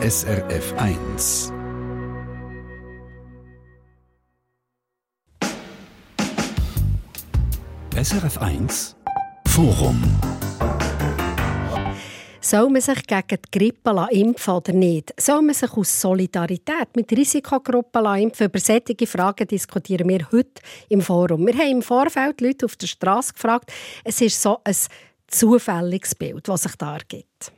SRF 1. SRF 1 Forum soll man sich gegen die Grippe impfen oder nicht? Soll man sich aus Solidarität mit Risikogruppen impfen? Über solche Fragen diskutieren wir heute im Forum. Wir haben im Vorfeld Leute auf der Straße gefragt. Es ist so ein zufälliges Bild, das sich da ergibt.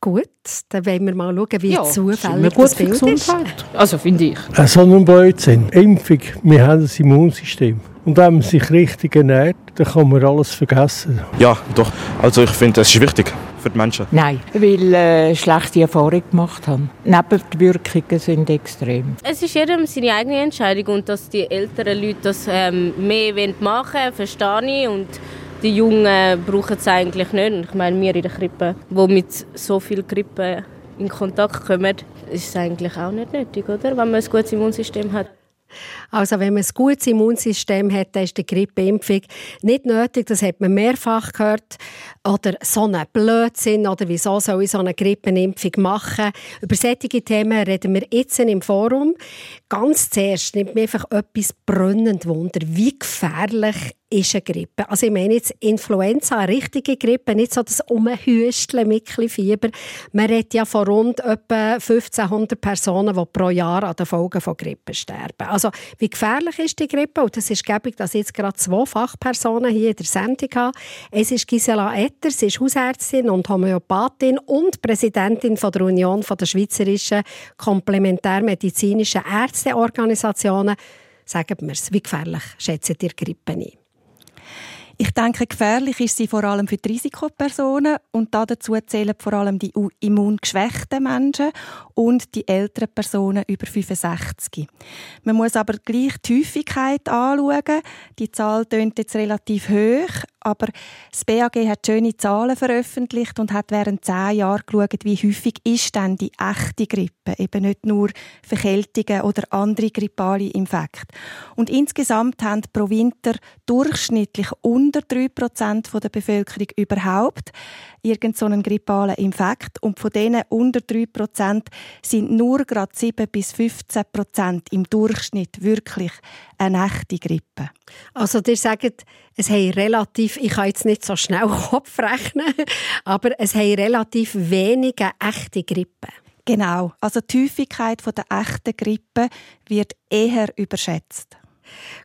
Gut, dann wollen wir mal schauen, wie ja, zufällig das Bild Gesundheit. ist. Also finde ich. Ein Sonnenblödsinn. Impfung. Wir haben ein Immunsystem. Und wenn man sich richtig ernährt, dann kann man alles vergessen. Ja, doch. Also ich finde, es ist wichtig für die Menschen. Nein, weil äh, schlechte Erfahrungen gemacht haben. Nebenwirkungen sind extrem. Es ist jedem seine eigene Entscheidung und dass die älteren Leute das ähm, mehr machen wollen, verstehe ich. Und die Jungen brauchen es eigentlich nicht. Ich meine, wir in der Krippe, die mit so viel Grippe in Kontakt kommen, ist es eigentlich auch nicht nötig, oder? wenn man ein gutes Immunsystem hat. Also wenn man ein gutes Immunsystem hat, dann ist die Grippeimpfung nicht nötig. Das hat man mehrfach gehört. Oder so einen Blödsinn. Oder wieso soll ich so eine Grippenimpfung machen? Über solche Themen reden wir jetzt im Forum. Ganz zuerst nimmt mir einfach etwas brennend Wunder. Wie gefährlich ist eine Grippe. Also ich meine jetzt Influenza, eine richtige Grippe, nicht so das Umhüsteln mit Fieber. Man redet ja von rund etwa 1500 Personen, die pro Jahr an den Folgen von Grippe sterben. Also wie gefährlich ist die Grippe? Und das ist gäbig, dass ich jetzt gerade zwei Fachpersonen hier in der Sendung habe. Es ist Gisela Etter, sie ist Hausärztin und Homöopathin und Präsidentin von der Union der Schweizerischen Komplementärmedizinischen Ärzteorganisationen. Sagen wir es, wie gefährlich schätzt ihr Grippe ein? Ich denke, gefährlich ist sie vor allem für die Risikopersonen und dazu zählen vor allem die immungeschwächten Menschen und die älteren Personen über 65. Man muss aber gleich die Häufigkeit anschauen. Die Zahl klingt jetzt relativ hoch, aber das BAG hat schöne Zahlen veröffentlicht und hat während zehn Jahren geschaut, wie häufig ist denn die echte Grippe, eben nicht nur Verkältungen oder andere grippale Infekte. Und insgesamt haben pro Winter durchschnittlich unter 3% der Bevölkerung überhaupt irgendeinen so grippalen Infekt und von denen unter 3% sind nur gerade 7 bis 15% im Durchschnitt wirklich eine echte Grippe. Also ihr sagt, es haben relativ, ich kann jetzt nicht so schnell Kopf rechnen, aber es haben relativ wenige echte Grippe. Genau, also die Häufigkeit der echten Grippe wird eher überschätzt.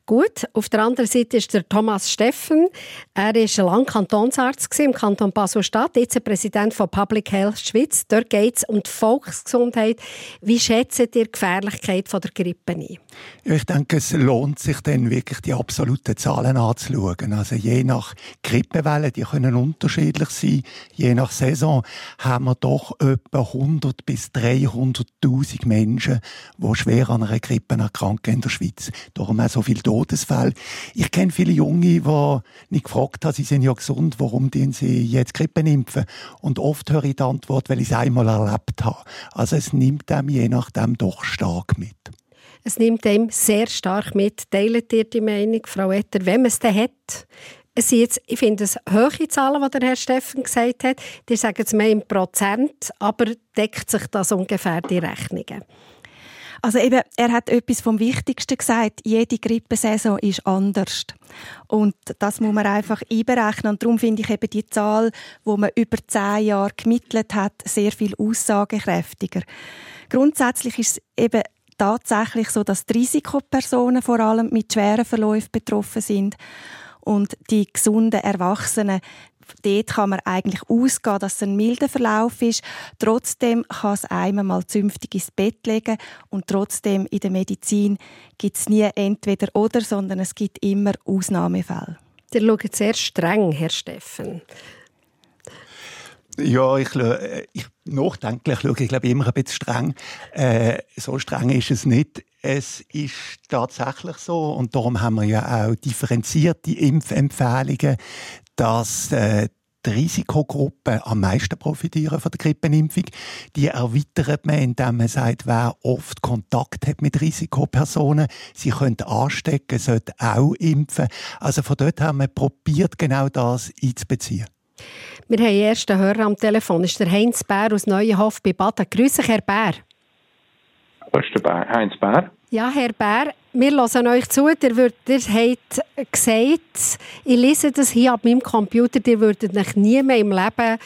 Gut, auf der anderen Seite ist der Thomas Steffen. Er war lange Kantonsarzt im Kanton Basel-Stadt, jetzt Präsident von Public Health Schweiz. Dort geht es um die Volksgesundheit. Wie schätzt ihr die Gefährlichkeit von der Grippe ein? Ich denke, es lohnt sich dann wirklich, die absoluten Zahlen anzuschauen. Also je nach Grippewelle, die können unterschiedlich sein. Je nach Saison haben wir doch etwa 100 bis 300.000 Menschen, die schwer an einer Grippe erkranken in der Schweiz. Darum auch so viele Todesfälle. Ich kenne viele Junge, die nicht gefragt haben, sie sind ja gesund, warum sie jetzt Grippe impfen? Und oft höre ich die Antwort, weil ich es einmal erlebt habe. Also es nimmt einem je nachdem doch stark mit. Es nimmt einem sehr stark mit. Teilt ihr die Meinung, Frau Etter, wenn man es dann hat? Es sind jetzt, ich finde es hohe Zahlen, die der Herr Steffen gesagt hat. Die sagen es mehr im Prozent, aber deckt sich das ungefähr die Rechnungen? Also eben, er hat etwas vom Wichtigsten gesagt. Jede Grippesaison ist anders. Und das muss man einfach einberechnen. Und darum finde ich eben die Zahl, wo man über zehn Jahre gemittelt hat, sehr viel aussagekräftiger. Grundsätzlich ist es eben tatsächlich so, dass die Risikopersonen vor allem mit schweren Verläufen betroffen sind und die gesunden Erwachsenen dort kann man eigentlich ausgehen, dass es ein milder Verlauf ist. Trotzdem kann es einem mal zünftig ins Bett legen und trotzdem in der Medizin gibt es nie entweder oder, sondern es gibt immer Ausnahmefälle. Ihr schaut sehr streng, Herr Steffen. Ja, ich, ich nachdenklich schaue ich glaube immer ein bisschen streng. Äh, so streng ist es nicht. Es ist tatsächlich so und darum haben wir ja auch differenzierte Impfempfehlungen, dass äh, die Risikogruppen am meisten profitieren von der Grippenimpfung. Die erweitert man, indem man sagt, wer oft Kontakt hat mit Risikopersonen, sie können anstecken, sollte auch impfen. Also von dort haben wir probiert, genau das einzubeziehen. Wir haben den ersten Hörer am Telefon. Das ist der Heinz Bär aus Neuenhof bei Baden. Grüße, Herr Bär. Das ist der Heinz Bär. Ja, Herr Bär, wir hören euch zu. Ihr, würdet, ihr habt gesagt, ich lese das hier ab meinem Computer, ihr würdet euch nie mehr im Leben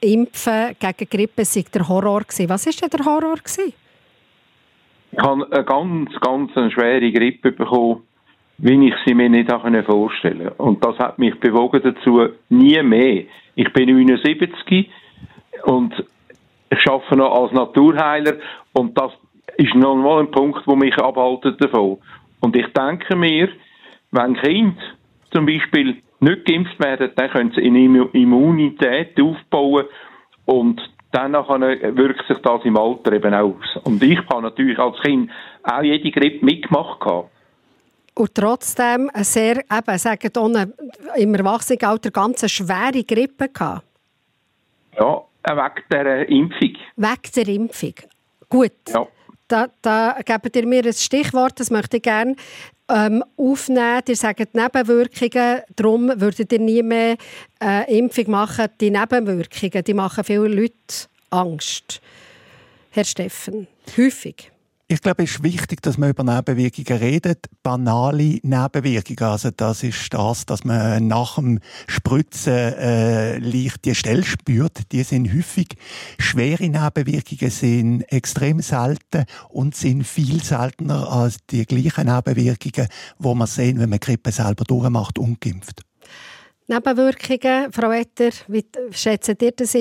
impfen gegen Grippe. War der Horror. Gewesen. Was war denn der Horror? Gewesen? Ich habe eine ganz, ganz eine schwere Grippe bekommen, wie ich sie mir nicht vorstellen konnte. Und das hat mich bewogen dazu, nie mehr. Ich bin 79 und ich arbeite noch als Naturheiler und das ist noch mal ein Punkt, der mich abhaltet davon. Und ich denke mir, wenn Kinder zum Beispiel nicht geimpft werden, dann können sie eine Immunität aufbauen und dann wirkt sich das im Alter eben aus. Und ich habe natürlich als Kind auch jede Grippe mitgemacht. Und trotzdem sehr, eben, sagen ohne, im Erwachsenenalter ganz eine schwere Grippe gehabt. Ja, wegen der Impfung. Wegen der Impfung. Gut. Ja. Da, da gebt ihr mir ein Stichwort, das möchte ich gerne ähm, aufnehmen. Ihr sagt Nebenwirkungen, darum würdet ihr nie mehr äh, Impfung machen. Die Nebenwirkungen, die machen vielen Leuten Angst. Herr Steffen, häufig. Ich glaube, es ist wichtig, dass man über Nebenwirkungen redet. Banale Nebenwirkungen. Also, das ist das, dass man nach dem Spritzen äh, leicht die Stelle spürt. Die sind häufig. Schwere Nebenwirkungen sind extrem selten und sind viel seltener als die gleichen Nebenwirkungen, wo man sehen, wenn man Grippe selber durchmacht, ungeimpft. Nebenwirkungen, Frau Etter, wie schätzen ihr das?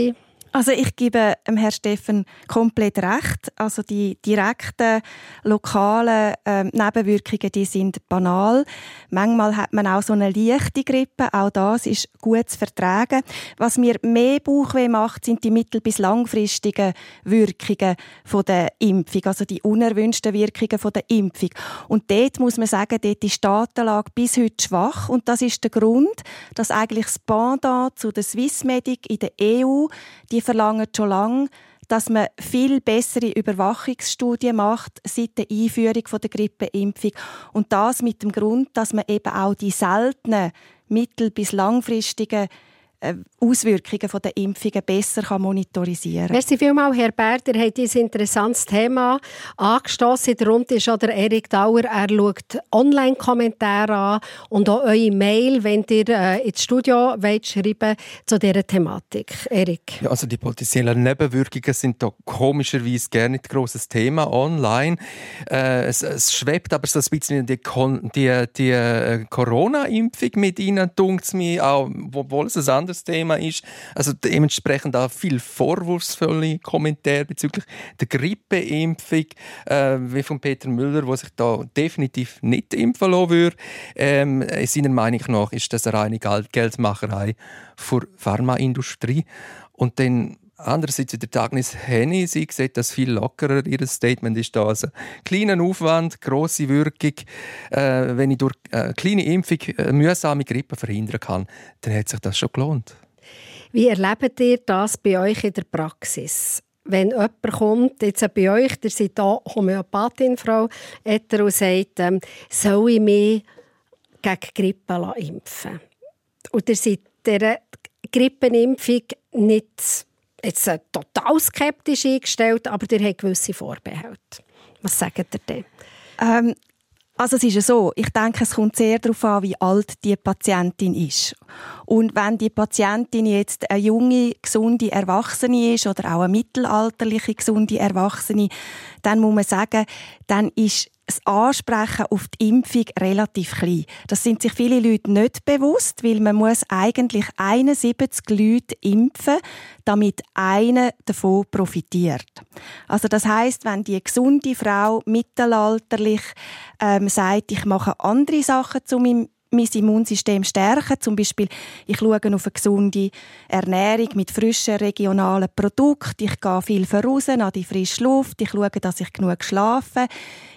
Also ich gebe dem Herrn Steffen komplett recht. Also die direkten lokalen ähm, Nebenwirkungen, die sind banal. Manchmal hat man auch so eine leichte Grippe. Auch das ist gut zu vertragen. Was mir mehr Bauchweh macht, sind die mittel- bis langfristigen Wirkungen von der Impfung, also die unerwünschten Wirkungen von der Impfung. Und dort muss man sagen, dort ist die Datenlage bis heute schwach. Und das ist der Grund, dass eigentlich das Pendant zu der Swissmedic in der EU die verlangen schon lange, dass man viel bessere Überwachungsstudien macht seit der Einführung der Grippeimpfung. Und das mit dem Grund, dass man eben auch die seltenen mittel- bis langfristigen Auswirkungen der Impfungen besser monitorisieren kann. Merci vielmals, Herr Berder. Ihr habt ein interessantes Thema angestoßen. Darunter ist auch der Erik Dauer. Er schaut Online-Kommentare an und auch eure Mail, wenn ihr äh, ins Studio wollt schreiben zu dieser Thematik. Erik. Ja, also die potenziellen Nebenwirkungen sind da komischerweise gar nicht grosses Thema online. Äh, es, es, schwebt aber so ein bisschen die, die, die äh, Corona-Impfung mit ihnen, dunkt es mir, auch, obwohl es ein anderes Thema ist. Also dementsprechend auch viel vorwurfsvolle Kommentare bezüglich der Grippeimpfung, äh, wie von Peter Müller, der sich da definitiv nicht impfen lassen würde. Ähm, seiner Meinung nach ist das eine reine Geldmacherei für Pharmaindustrie. Und dann Andererseits der Agnes Henny, sie sieht das viel lockerer. Ihr Statement ist da also kleiner Aufwand, große Wirkung. Äh, wenn ich durch äh, kleine Impfung äh, mühsame Grippe verhindern kann, dann hat sich das schon gelohnt. Wie erlebt ihr das bei euch in der Praxis? Wenn jemand kommt, jetzt bei euch, ihr seid hier Homöopathin, Frau und sagt, ähm, soll ich mich gegen Grippe impfen Und ihr seid dieser Grippenimpfung nicht jetzt äh, total skeptisch eingestellt, aber der hat gewisse Vorbehalte. Was sagt ihr denn? Ähm, also es ist ja so, ich denke, es kommt sehr darauf an, wie alt die Patientin ist. Und wenn die Patientin jetzt eine junge, gesunde Erwachsene ist oder auch eine mittelalterliche, gesunde Erwachsene, dann muss man sagen, dann ist das Ansprechen auf die Impfung relativ klein. Das sind sich viele Leute nicht bewusst, weil man muss eigentlich 71 Leute impfen, damit einer davon profitiert. Also das heißt, wenn die gesunde Frau mittelalterlich ähm, sagt, ich mache andere Sachen zu meinem mein Immunsystem stärken. Zum Beispiel, ich schaue auf eine gesunde Ernährung mit frischen regionalen Produkten. Ich gehe viel voraus an die frische Luft. Ich schaue, dass ich genug schlafe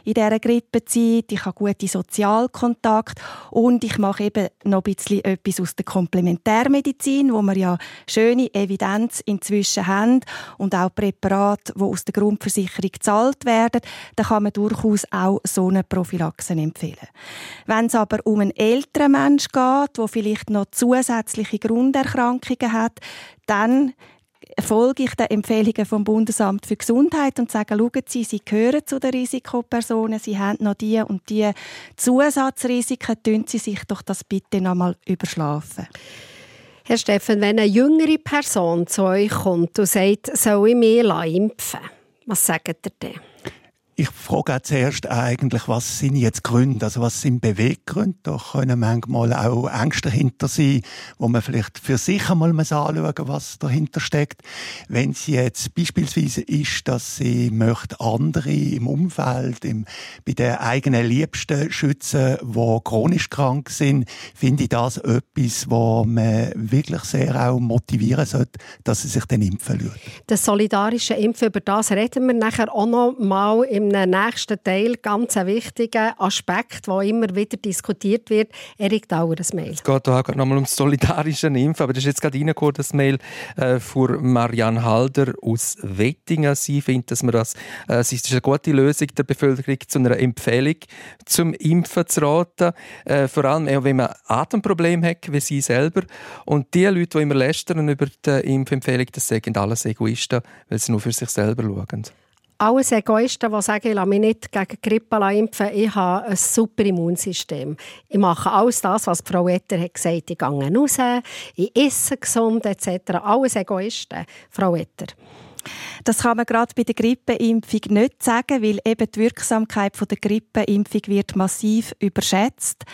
in dieser Grippezeit. Ich habe gute Sozialkontakt und ich mache eben noch ein bisschen etwas aus der Komplementärmedizin, wo wir ja schöne Evidenz inzwischen haben und auch Präparate, die aus der Grundversicherung gezahlt werden. Da kann man durchaus auch so eine Prophylaxe empfehlen. Wenn es aber um einen älteren älteren Mensch geht, der vielleicht noch zusätzliche Grunderkrankungen hat, dann folge ich den Empfehlungen vom Bundesamt für Gesundheit und sage, schauen Sie, Sie gehören zu den Risikopersonen, Sie haben noch die und die Zusatzrisiken, tun Sie sich doch das bitte noch mal überschlafen. Herr Steffen, wenn eine jüngere Person zu euch kommt und sagt, soll ich mich impfen was sagt ihr denn? Ich frage auch zuerst eigentlich, was sind jetzt Gründe, also was sind Beweggründe? Da können manchmal auch Ängste dahinter sein, wo man vielleicht für sich einmal anschauen was dahinter steckt. Wenn sie jetzt beispielsweise ist, dass sie möchte andere im Umfeld, im, bei den eigenen Liebsten schützen, die chronisch krank sind, finde ich das etwas, wo man wirklich sehr auch motivieren sollte, dass sie sich dann impfen lassen. Das solidarische Impfen, über das reden wir nachher auch noch mal im im nächsten Teil ganz ein wichtiger Aspekt, der immer wieder diskutiert wird. Erik Dauer, das Mail. Es geht auch noch mal um das solidarische Impfen, aber das ist jetzt gerade reingekommen, das Mail äh, von Marianne Halder aus Wettingen. Sie findet, dass man das, äh, es ist eine gute Lösung der Bevölkerung zu einer Empfehlung zum Impfen zu raten. Äh, vor allem wenn man Atemprobleme hat, wie sie selber. Und die Leute, die immer lästern über die Impfempfehlung, das sagen alles Egoisten, weil sie nur für sich selber schauen alles Egoisten, die sagen, ich lasse mich nicht gegen Grippe impfen, ich habe ein super Immunsystem. Ich mache alles das, was Frau Etter hat gesagt. Ich gehe raus, ich esse gesund etc. Alles Egoisten, Frau Etter. Das kann man gerade bei der Grippeimpfung nicht sagen, weil eben die Wirksamkeit der Grippeimpfung wird massiv überschätzt.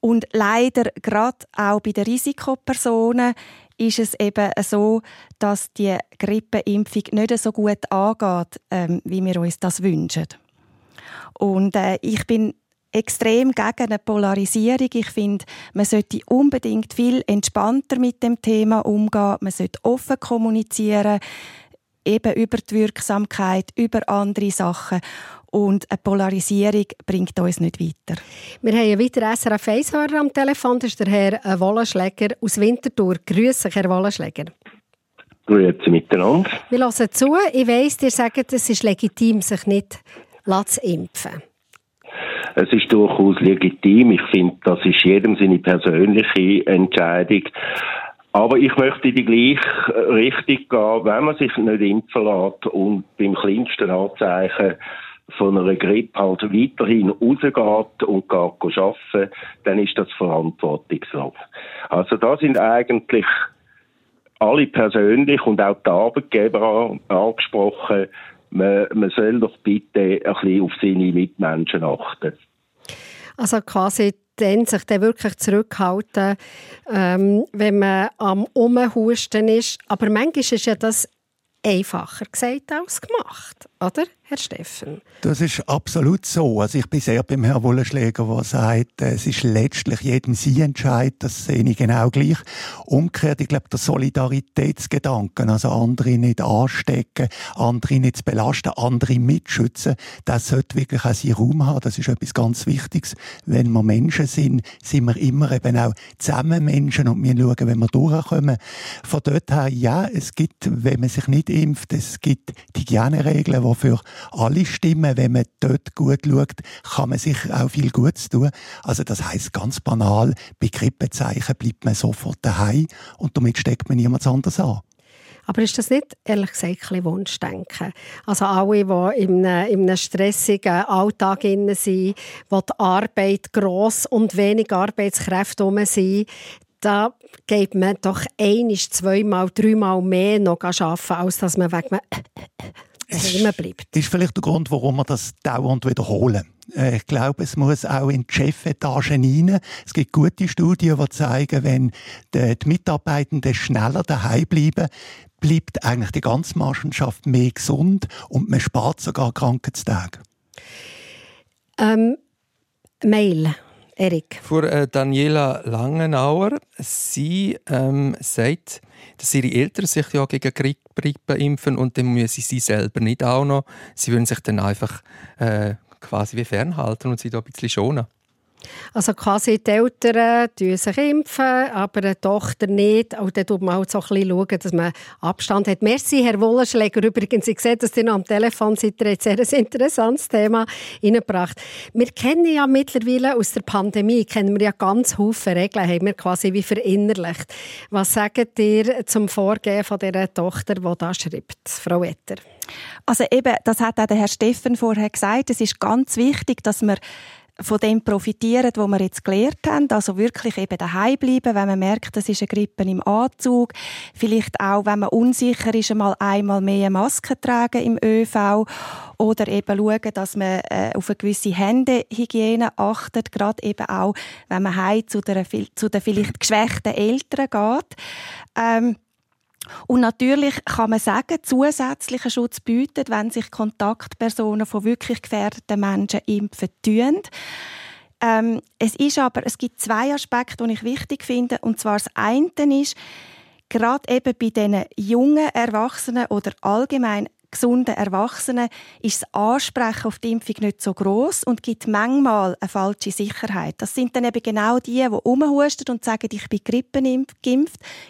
Und leider gerade auch bei den Risikopersonen ist es eben so, dass die Grippeimpfung nicht so gut angeht, ähm, wie wir uns das wünschen. Und äh, ich bin extrem gegen eine Polarisierung. Ich finde, man sollte unbedingt viel entspannter mit dem Thema umgehen. Man sollte offen kommunizieren, eben über die Wirksamkeit, über andere Sachen. Und eine Polarisierung bringt uns nicht weiter. Wir haben einen weiteren SRF 1 am Telefon. Das ist der Herr äh, Wollenschläger aus Winterthur. Grüße, Herr Wollenschläger. Grüße miteinander. Wir hören zu. Ich weiss, ihr sagt, es ist legitim, sich nicht zu impfen. Es ist durchaus legitim. Ich finde, das ist jedem seine persönliche Entscheidung. Aber ich möchte die gleiche Richtung gehen, wenn man sich nicht impfen lässt und beim kleinsten Anzeichen von einer Grippe halt weiterhin rausgeht und geht arbeiten, dann ist das verantwortungslos. Also da sind eigentlich alle persönlich und auch die Arbeitgeber angesprochen, man, man soll doch bitte ein bisschen auf seine Mitmenschen achten. Also quasi sich dann wirklich zurückhalten, ähm, wenn man am Umhusten ist. Aber manchmal ist ja das einfacher gesagt als gemacht, oder, Herr Steffen? Das ist absolut so. Also ich bin sehr beim Herrn Wollenschläger, der sagt, es ist letztlich jedem sein Entscheid, das sehe ich genau gleich. Umgekehrt, ich glaube, der Solidaritätsgedanken, also andere nicht anstecken, andere nicht belasten, andere mitschützen, das sollte wirklich auch seinen Raum haben. Das ist etwas ganz Wichtiges. Wenn wir Menschen sind, sind wir immer eben auch zusammen Menschen und wir schauen, wenn wir durchkommen. Von dort her, ja, es gibt, wenn man sich nicht impft, es gibt die Hygieneregeln, die alle stimmen. Wenn man dort gut schaut, kann man sich auch viel Gutes tun. Also das heißt ganz banal, bei Grippezeichen bleibt man sofort daheim und damit steckt man niemand anderes an. Aber ist das nicht, ehrlich gesagt, ein Wunschdenken? Also alle, die in einem, in einem stressigen Alltag sind, wo die Arbeit gross und wenig Arbeitskräfte herum sind, da geht man doch einisch, zweimal, dreimal mehr noch arbeiten, als dass man wegen immer bleibt. Das ist vielleicht der Grund, warum wir das dauernd wiederholen. Äh, ich glaube, es muss auch in die Chefetagen rein. Es gibt gute Studien, die zeigen, wenn die Mitarbeitenden schneller daheim bleiben, bleibt eigentlich die ganze Mannschaft mehr gesund und man spart sogar Krankheitstage. Ähm, Mail. Erik. Für äh, Daniela Langenauer. Sie ähm, sagt, dass ihre Eltern sich ja gegen Grippe impfen und dann müssen sie selber nicht auch noch. Sie würden sich dann einfach äh, quasi wie fernhalten und sie da ein bisschen schonen. Also quasi die Eltern impfen sich impfen, aber eine Tochter nicht. Und dann schaut man halt so ein bisschen schauen, dass man Abstand hat. Merci, Herr Wollenschläger. Übrigens, ich sehe, dass ihr noch am Telefon seid. Ihr habt sehr ein interessantes Thema reingebracht. Wir kennen ja mittlerweile aus der Pandemie kennen wir ja ganz viele Regeln, haben wir quasi wie verinnerlicht. Was sagt ihr zum Vorgehen von dieser Tochter, die da schreibt, Frau Etter? Also eben, das hat auch der Herr Steffen vorher gesagt, es ist ganz wichtig, dass man von dem profitieren, was wir jetzt gelernt haben. Also wirklich eben daheim bleiben, wenn man merkt, das ist eine Grippe im Anzug. Vielleicht auch, wenn man unsicher ist, einmal einmal mehr Maske tragen im ÖV. Oder eben schauen, dass man äh, auf eine gewisse Händehygiene achtet. Gerade eben auch, wenn man heim zu, zu den vielleicht geschwächten Eltern geht. Ähm, und natürlich kann man sagen, zusätzlichen Schutz bietet, wenn sich Kontaktpersonen von wirklich gefährdeten Menschen impfen tun. Ähm, es ist aber, es gibt zwei Aspekte, die ich wichtig finde. Und zwar das eine ist, gerade eben bei diesen jungen Erwachsenen oder allgemein gesunden Erwachsenen ist das Ansprechen auf die Impfung nicht so groß und gibt manchmal eine falsche Sicherheit. Das sind dann eben genau die, die rumhusten und sagen, ich bin grippenimpft,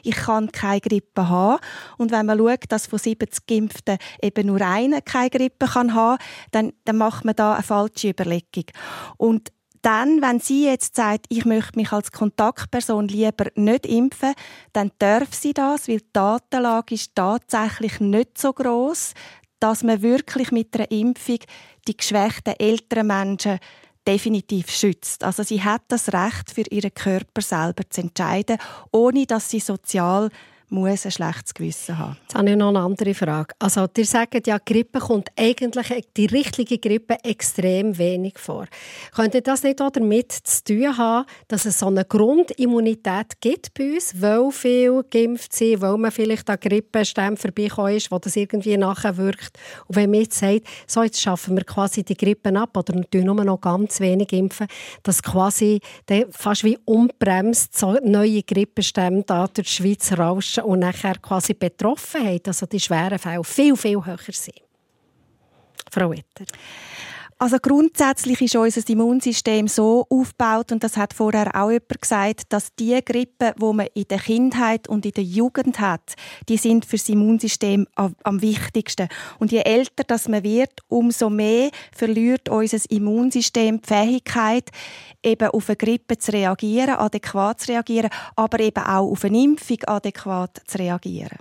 ich kann keine Grippe haben. Und wenn man schaut, dass von 70 Geimpften eben nur einer keine Grippe kann haben, dann, dann macht man da eine falsche Überlegung. Und dann, wenn sie jetzt sagt, ich möchte mich als Kontaktperson lieber nicht impfen, dann darf sie das, weil die Datenlage ist tatsächlich nicht so groß, dass man wirklich mit einer Impfung die geschwächten älteren Menschen definitiv schützt. Also sie hat das Recht, für ihren Körper selber zu entscheiden, ohne dass sie sozial muss ein schlechtes Gewissen haben. Jetzt habe ich noch eine andere Frage. Also, ihr sagt ja, Grippe kommt eigentlich, die richtige Grippe, extrem wenig vor. Könnte das nicht auch damit zu tun haben, dass es so eine Grundimmunität gibt bei uns, weil viel geimpft sind, weil man vielleicht an Grippestämmen vorbeikommen ist, wo das irgendwie nachher wirkt. Und wenn man jetzt sagt, so, jetzt schaffen wir quasi die Grippe ab oder wir nur noch ganz wenig impfen, dass quasi fast wie unbremst so neue Grippestämme da durch die Schweiz rauschen Menschen und nachher quasi Betroffenheit, also die schweren Fälle, viel, viel höher sind. Frau Etter. Also grundsätzlich ist unser Immunsystem so aufgebaut, und das hat vorher auch jemand gesagt, dass die Grippe, wo man in der Kindheit und in der Jugend hat, die sind für das Immunsystem am wichtigsten. Und je älter das man wird, umso mehr verliert unser Immunsystem die Fähigkeit, eben auf eine Grippe zu reagieren, adäquat zu reagieren, aber eben auch auf eine Impfung adäquat zu reagieren.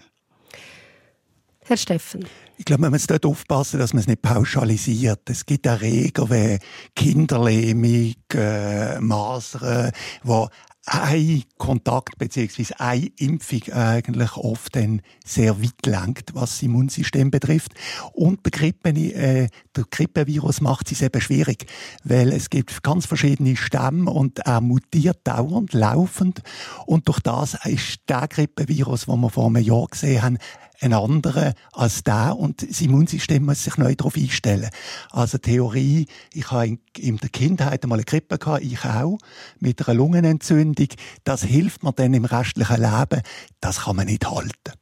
Herr Steffen. Ich glaube, man muss dort aufpassen, dass man es nicht pauschalisiert. Es gibt Erreger wie Kinderlähmung, äh, Masern, die ein Kontakt bzw. eine Impfung eigentlich oft dann sehr weit lenkt, was das Immunsystem betrifft. Und bei Grippe, äh, der Grippevirus macht es eben schwierig, weil es gibt ganz verschiedene Stämme und er mutiert dauernd, laufend. Und durch das ist der Grippevirus, den wir vor einem Jahr gesehen haben, ein anderer als der und das Immunsystem muss sich neu darauf einstellen. Also Theorie, ich habe in der Kindheit einmal eine Grippe gehabt, ich auch, mit einer Lungenentzündung, das hilft mir dann im restlichen Leben, das kann man nicht halten.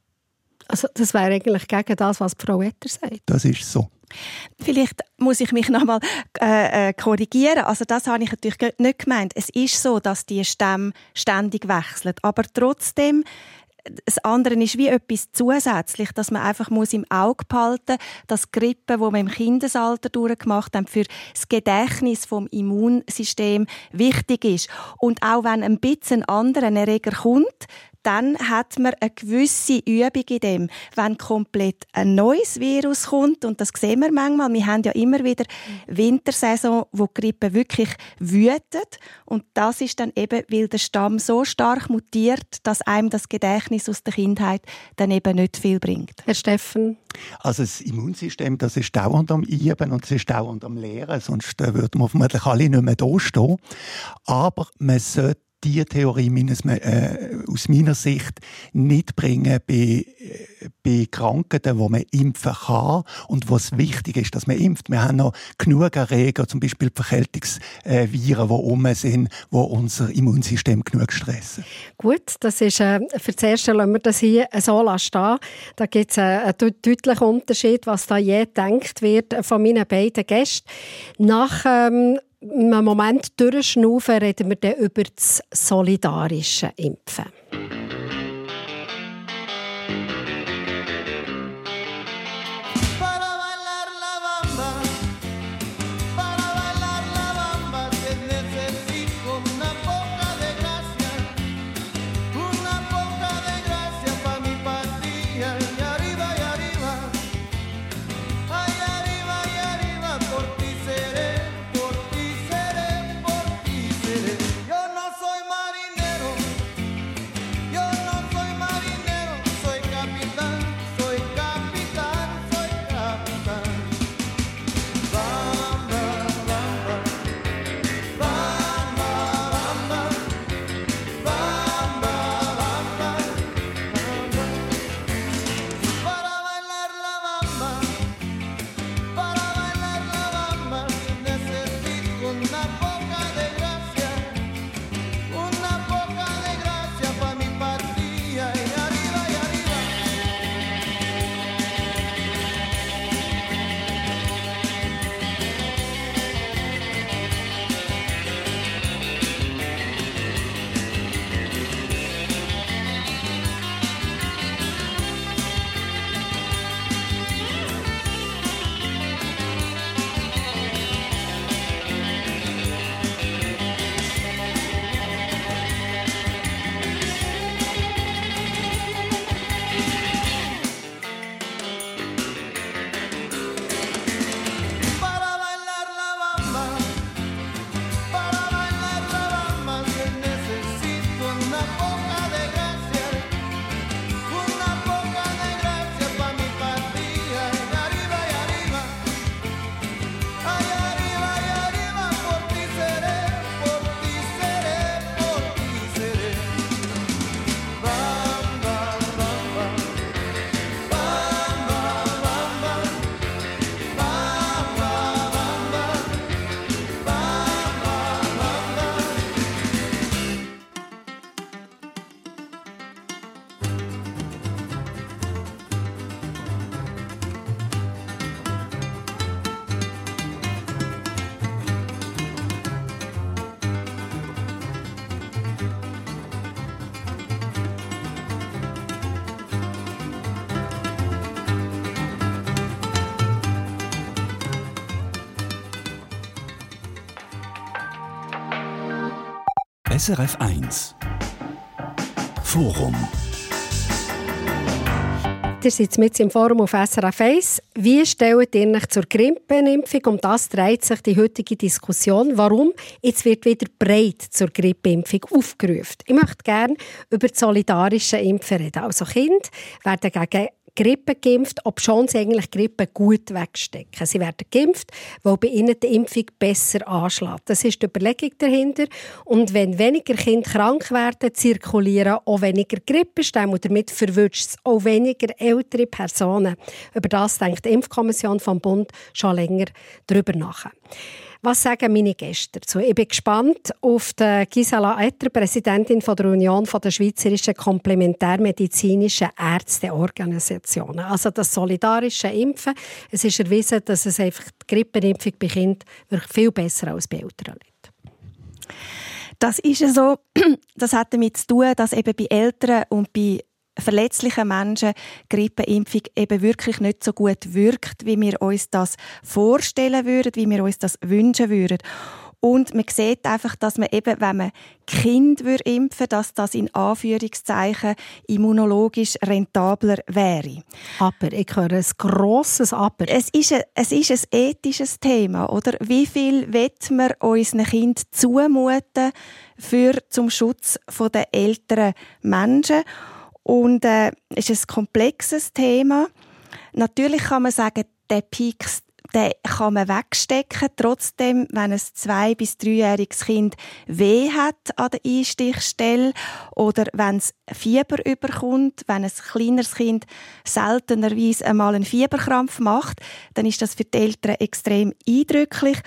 Also das wäre eigentlich gegen das, was Frau Etter sagt. Das ist so. Vielleicht muss ich mich nochmal äh, äh, korrigieren. Also das habe ich natürlich nicht gemeint. Es ist so, dass die Stämme ständig wechseln. Aber trotzdem das andere ist wie etwas zusätzlich, dass man einfach muss im Auge behalten muss, dass Grippe, wo wir im Kindesalter durchgemacht haben, für das Gedächtnis vom Immunsystem wichtig ist. Und auch wenn ein bisschen ein anderer Erreger kommt, dann hat man eine gewisse Übung in dem. Wenn komplett ein neues Virus kommt, und das sehen wir manchmal, wir haben ja immer wieder Wintersaison, wo die Grippe wirklich wütet. Und das ist dann eben, weil der Stamm so stark mutiert, dass einem das Gedächtnis aus der Kindheit dann eben nicht viel bringt. Herr Steffen? Also das Immunsystem, das ist dauernd am Üben und es ist dauernd am Lehren, sonst äh, würden wir vermutlich alle nicht mehr da stehen. Aber man sollte die Theorie meines, äh, aus meiner Sicht nicht bringen bei, äh, bei Krankheiten, wo man impfen kann und wo es wichtig ist, dass man impft. Wir haben noch genug Erreger, zum Beispiel Verkältungsviren, die rum sind, wo unser Immunsystem genug stressen. Gut, das ist, äh, für das Erste lassen wir das hier so stehen. Da gibt es einen, einen deutlichen Unterschied, was da je gedacht wird von meinen beiden Gästen. Nach ähm, einen Moment durchschnaufen, reden wir dann über das solidarische Impfen. SRF 1 Forum Ihr seid mit im Forum auf SRF 1. Wie stellt ihr euch zur Grippenimpfung? Um das dreht sich die heutige Diskussion. Warum? Jetzt wird wieder breit zur Grippeimpfung aufgerufen. Ich möchte gerne über das solidarische Impfen reden. Also Kinder werden gegen Grippe geimpft, obschon sie eigentlich Grippe gut wegstecken. Sie werden geimpft, weil bei ihnen die Impfung besser anschlägt. Das ist die Überlegung dahinter. Und wenn weniger Kinder krank werden, zirkulieren auch weniger Grippestämme und damit verwünscht es auch weniger ältere Personen. Über das denkt die Impfkommission vom Bund schon länger darüber nach. Was sagen meine Gäste dazu? Ich bin gespannt auf die Gisela Etter, Präsidentin der Union der Schweizerischen Komplementärmedizinischen Ärzteorganisationen. Also das solidarische Impfen. Es ist erwiesen, dass es einfach die Grippenimpfung bei Kindern viel besser als bei Leuten. Das ist so. Das hat damit zu tun, dass eben bei Eltern und bei verletzlichen Menschen Grippeimpfung eben wirklich nicht so gut wirkt, wie wir uns das vorstellen würden, wie wir uns das wünschen würden. Und man sieht einfach, dass man eben, wenn man Kind impfen würde, dass das in Anführungszeichen immunologisch rentabler wäre. Aber, ich höre ein grosses Aber. Es ist ein, es ist ein ethisches Thema, oder? Wie viel wird man unseren Kind zumuten für zum Schutz der älteren Menschen? Und äh, es ist ein komplexes Thema. Natürlich kann man sagen, der Peak den kann man wegstecken. Trotzdem, wenn ein zwei- bis dreijähriges Kind weh hat an der Einstichstelle oder wenn es Fieber überkommt, wenn ein kleineres Kind seltenerweise einmal einen Fieberkrampf macht, dann ist das für die Eltern extrem eindrücklich.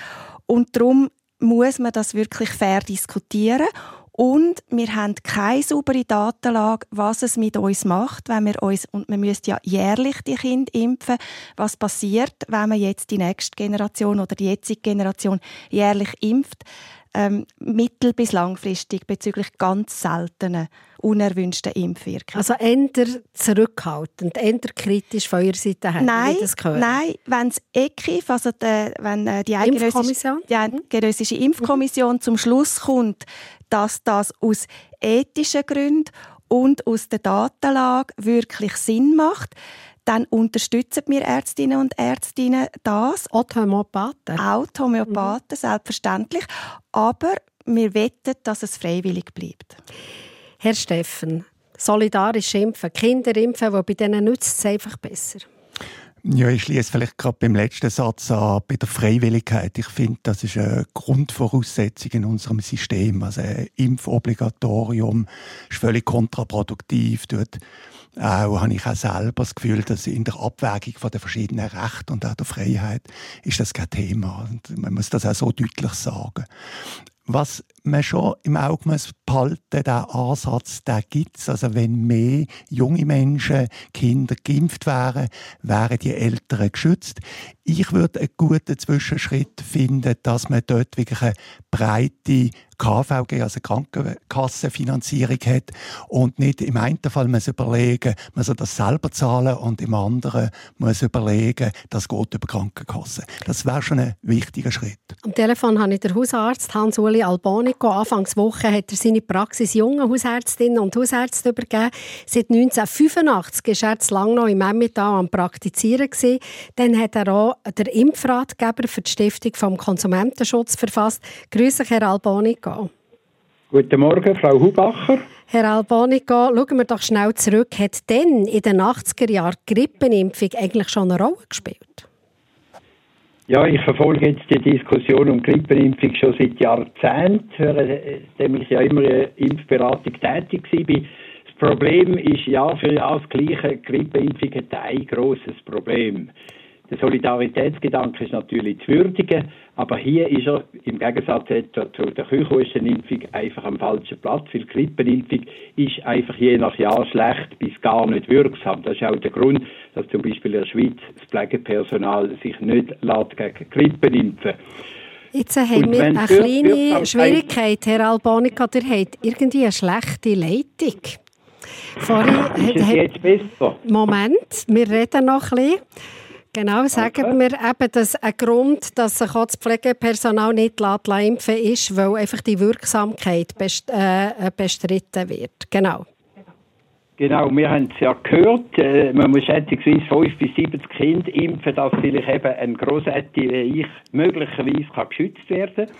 Und darum muss man das wirklich fair diskutieren Und wir haben keine saubere Datenlage, was es mit uns macht, wenn wir uns, und wir müssen ja jährlich die Kinder impfen, was passiert, wenn man jetzt die nächste Generation oder die jetzige Generation jährlich impft ähm, mittel- bis langfristig bezüglich ganz seltenen unerwünschten Impfwirkungen. Also eher zurückhaltend, eher kritisch von Ihrer Seite her, nein, das gehört. Nein, wenn das EKIF, also die, wenn die Impfkommission? die Eidgenössische Impfkommission mhm. zum Schluss kommt, dass das aus ethischen Gründen und aus der Datenlage wirklich Sinn macht, dann unterstützen wir Ärztinnen und Ärztinnen das. Auch die Homöopathen. Auch die Homöopathen, mhm. selbstverständlich. Aber wir wetten, dass es freiwillig bleibt. Herr Steffen, solidarisch impfen, Kinder impfen, bei denen nützt es einfach besser. Ja, ich schließe vielleicht gerade beim letzten Satz an, bei der Freiwilligkeit. Ich finde, das ist eine Grundvoraussetzung in unserem System. Also ein Impfobligatorium ist völlig kontraproduktiv. Dort auch habe ich auch selber das Gefühl, dass in der Abwägung von den verschiedenen Rechten und auch der Freiheit ist das kein Thema. Und man muss das auch so deutlich sagen. Was man schon im Auge muss behalten, der Ansatz, der gibt's. Also wenn mehr junge Menschen, Kinder geimpft wären, wären die Eltern geschützt. Ich würde einen guten Zwischenschritt finden, dass man dort wirklich eine breite KVG, also Krankenkassenfinanzierung hat und nicht im einen Fall muss überlegen, man soll das selber zahlen und im anderen muss überlegen, das geht über Krankenkasse. Das wäre schon ein wichtiger Schritt. Am Telefon habe ich den Hausarzt Hans-Uli Albonico. Anfangswoche hat er seine Praxis jungen Hausärztinnen und Hausärzten übergeben. Seit 1985 war er zu lange noch im Emmental am Praktizieren. Dann hat er auch den Impfratgeber für die Stiftung vom Konsumentenschutz verfasst. Grüße, Herr Albonico. Guten Morgen, Frau Hubacher. Herr Albonico, schauen wir doch schnell zurück. Hat denn in den 80er Jahren die Grippenimpfung eigentlich schon eine Rolle gespielt? Ja, ich verfolge jetzt die Diskussion um Grippenimpfung schon seit Jahrzehnten, nachdem ich ja immer in Impfberatung tätig war. Das Problem ist ja für ja das gleiche. Grippeimpfung hat ein großes Problem. Der Solidaritätsgedanke ist natürlich zu würdigen, aber hier ist er im Gegensatz zu der Küchenhustenimpfung einfach am falschen Platz, weil die Grippenimpfung ist einfach je nach Jahr schlecht bis gar nicht wirksam. Das ist auch der Grund, dass zum Beispiel in der Schweiz das Pflegepersonal sich nicht gegen Grippen impfen Jetzt haben wir eine kleine Schwierigkeit, Herr Albonica, der hat irgendwie eine schlechte Leitung. Vorhin ist es jetzt besser? Moment, wir reden noch ein bisschen. Genau, sagen okay. wir eben, dass ein Grund, dass sich auch das Pflegepersonal nicht impfen ist, weil einfach die Wirksamkeit best, äh, bestritten wird. Genau. Genau, wir haben es ja gehört, äh, man muss schätzungsweise 5 bis 70 Kinder impfen, dass vielleicht eben ein Grossälter wie ich möglicherweise kann geschützt werden kann.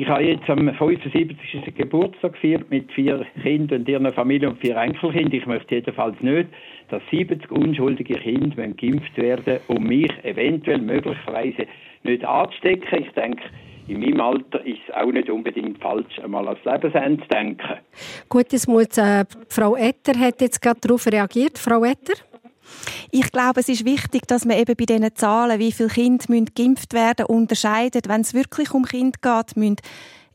Ich habe jetzt am 75. Geburtstag gefeiert mit vier Kindern und ihren Familie und vier Enkelkindern. Ich möchte jedenfalls nicht, dass 70 unschuldige Kinder geimpft werden, um mich eventuell möglicherweise nicht anzustecken. Ich denke, in meinem Alter ist es auch nicht unbedingt falsch, einmal ans Lebensende zu denken. Gut, das muss, äh, Frau Etter hat jetzt gerade darauf reagiert. Frau Etter? Ich glaube, es ist wichtig, dass man eben bei diesen Zahlen, wie viele Kinder müssen geimpft werden, unterscheidet. Wenn es wirklich um Kinder geht, müssen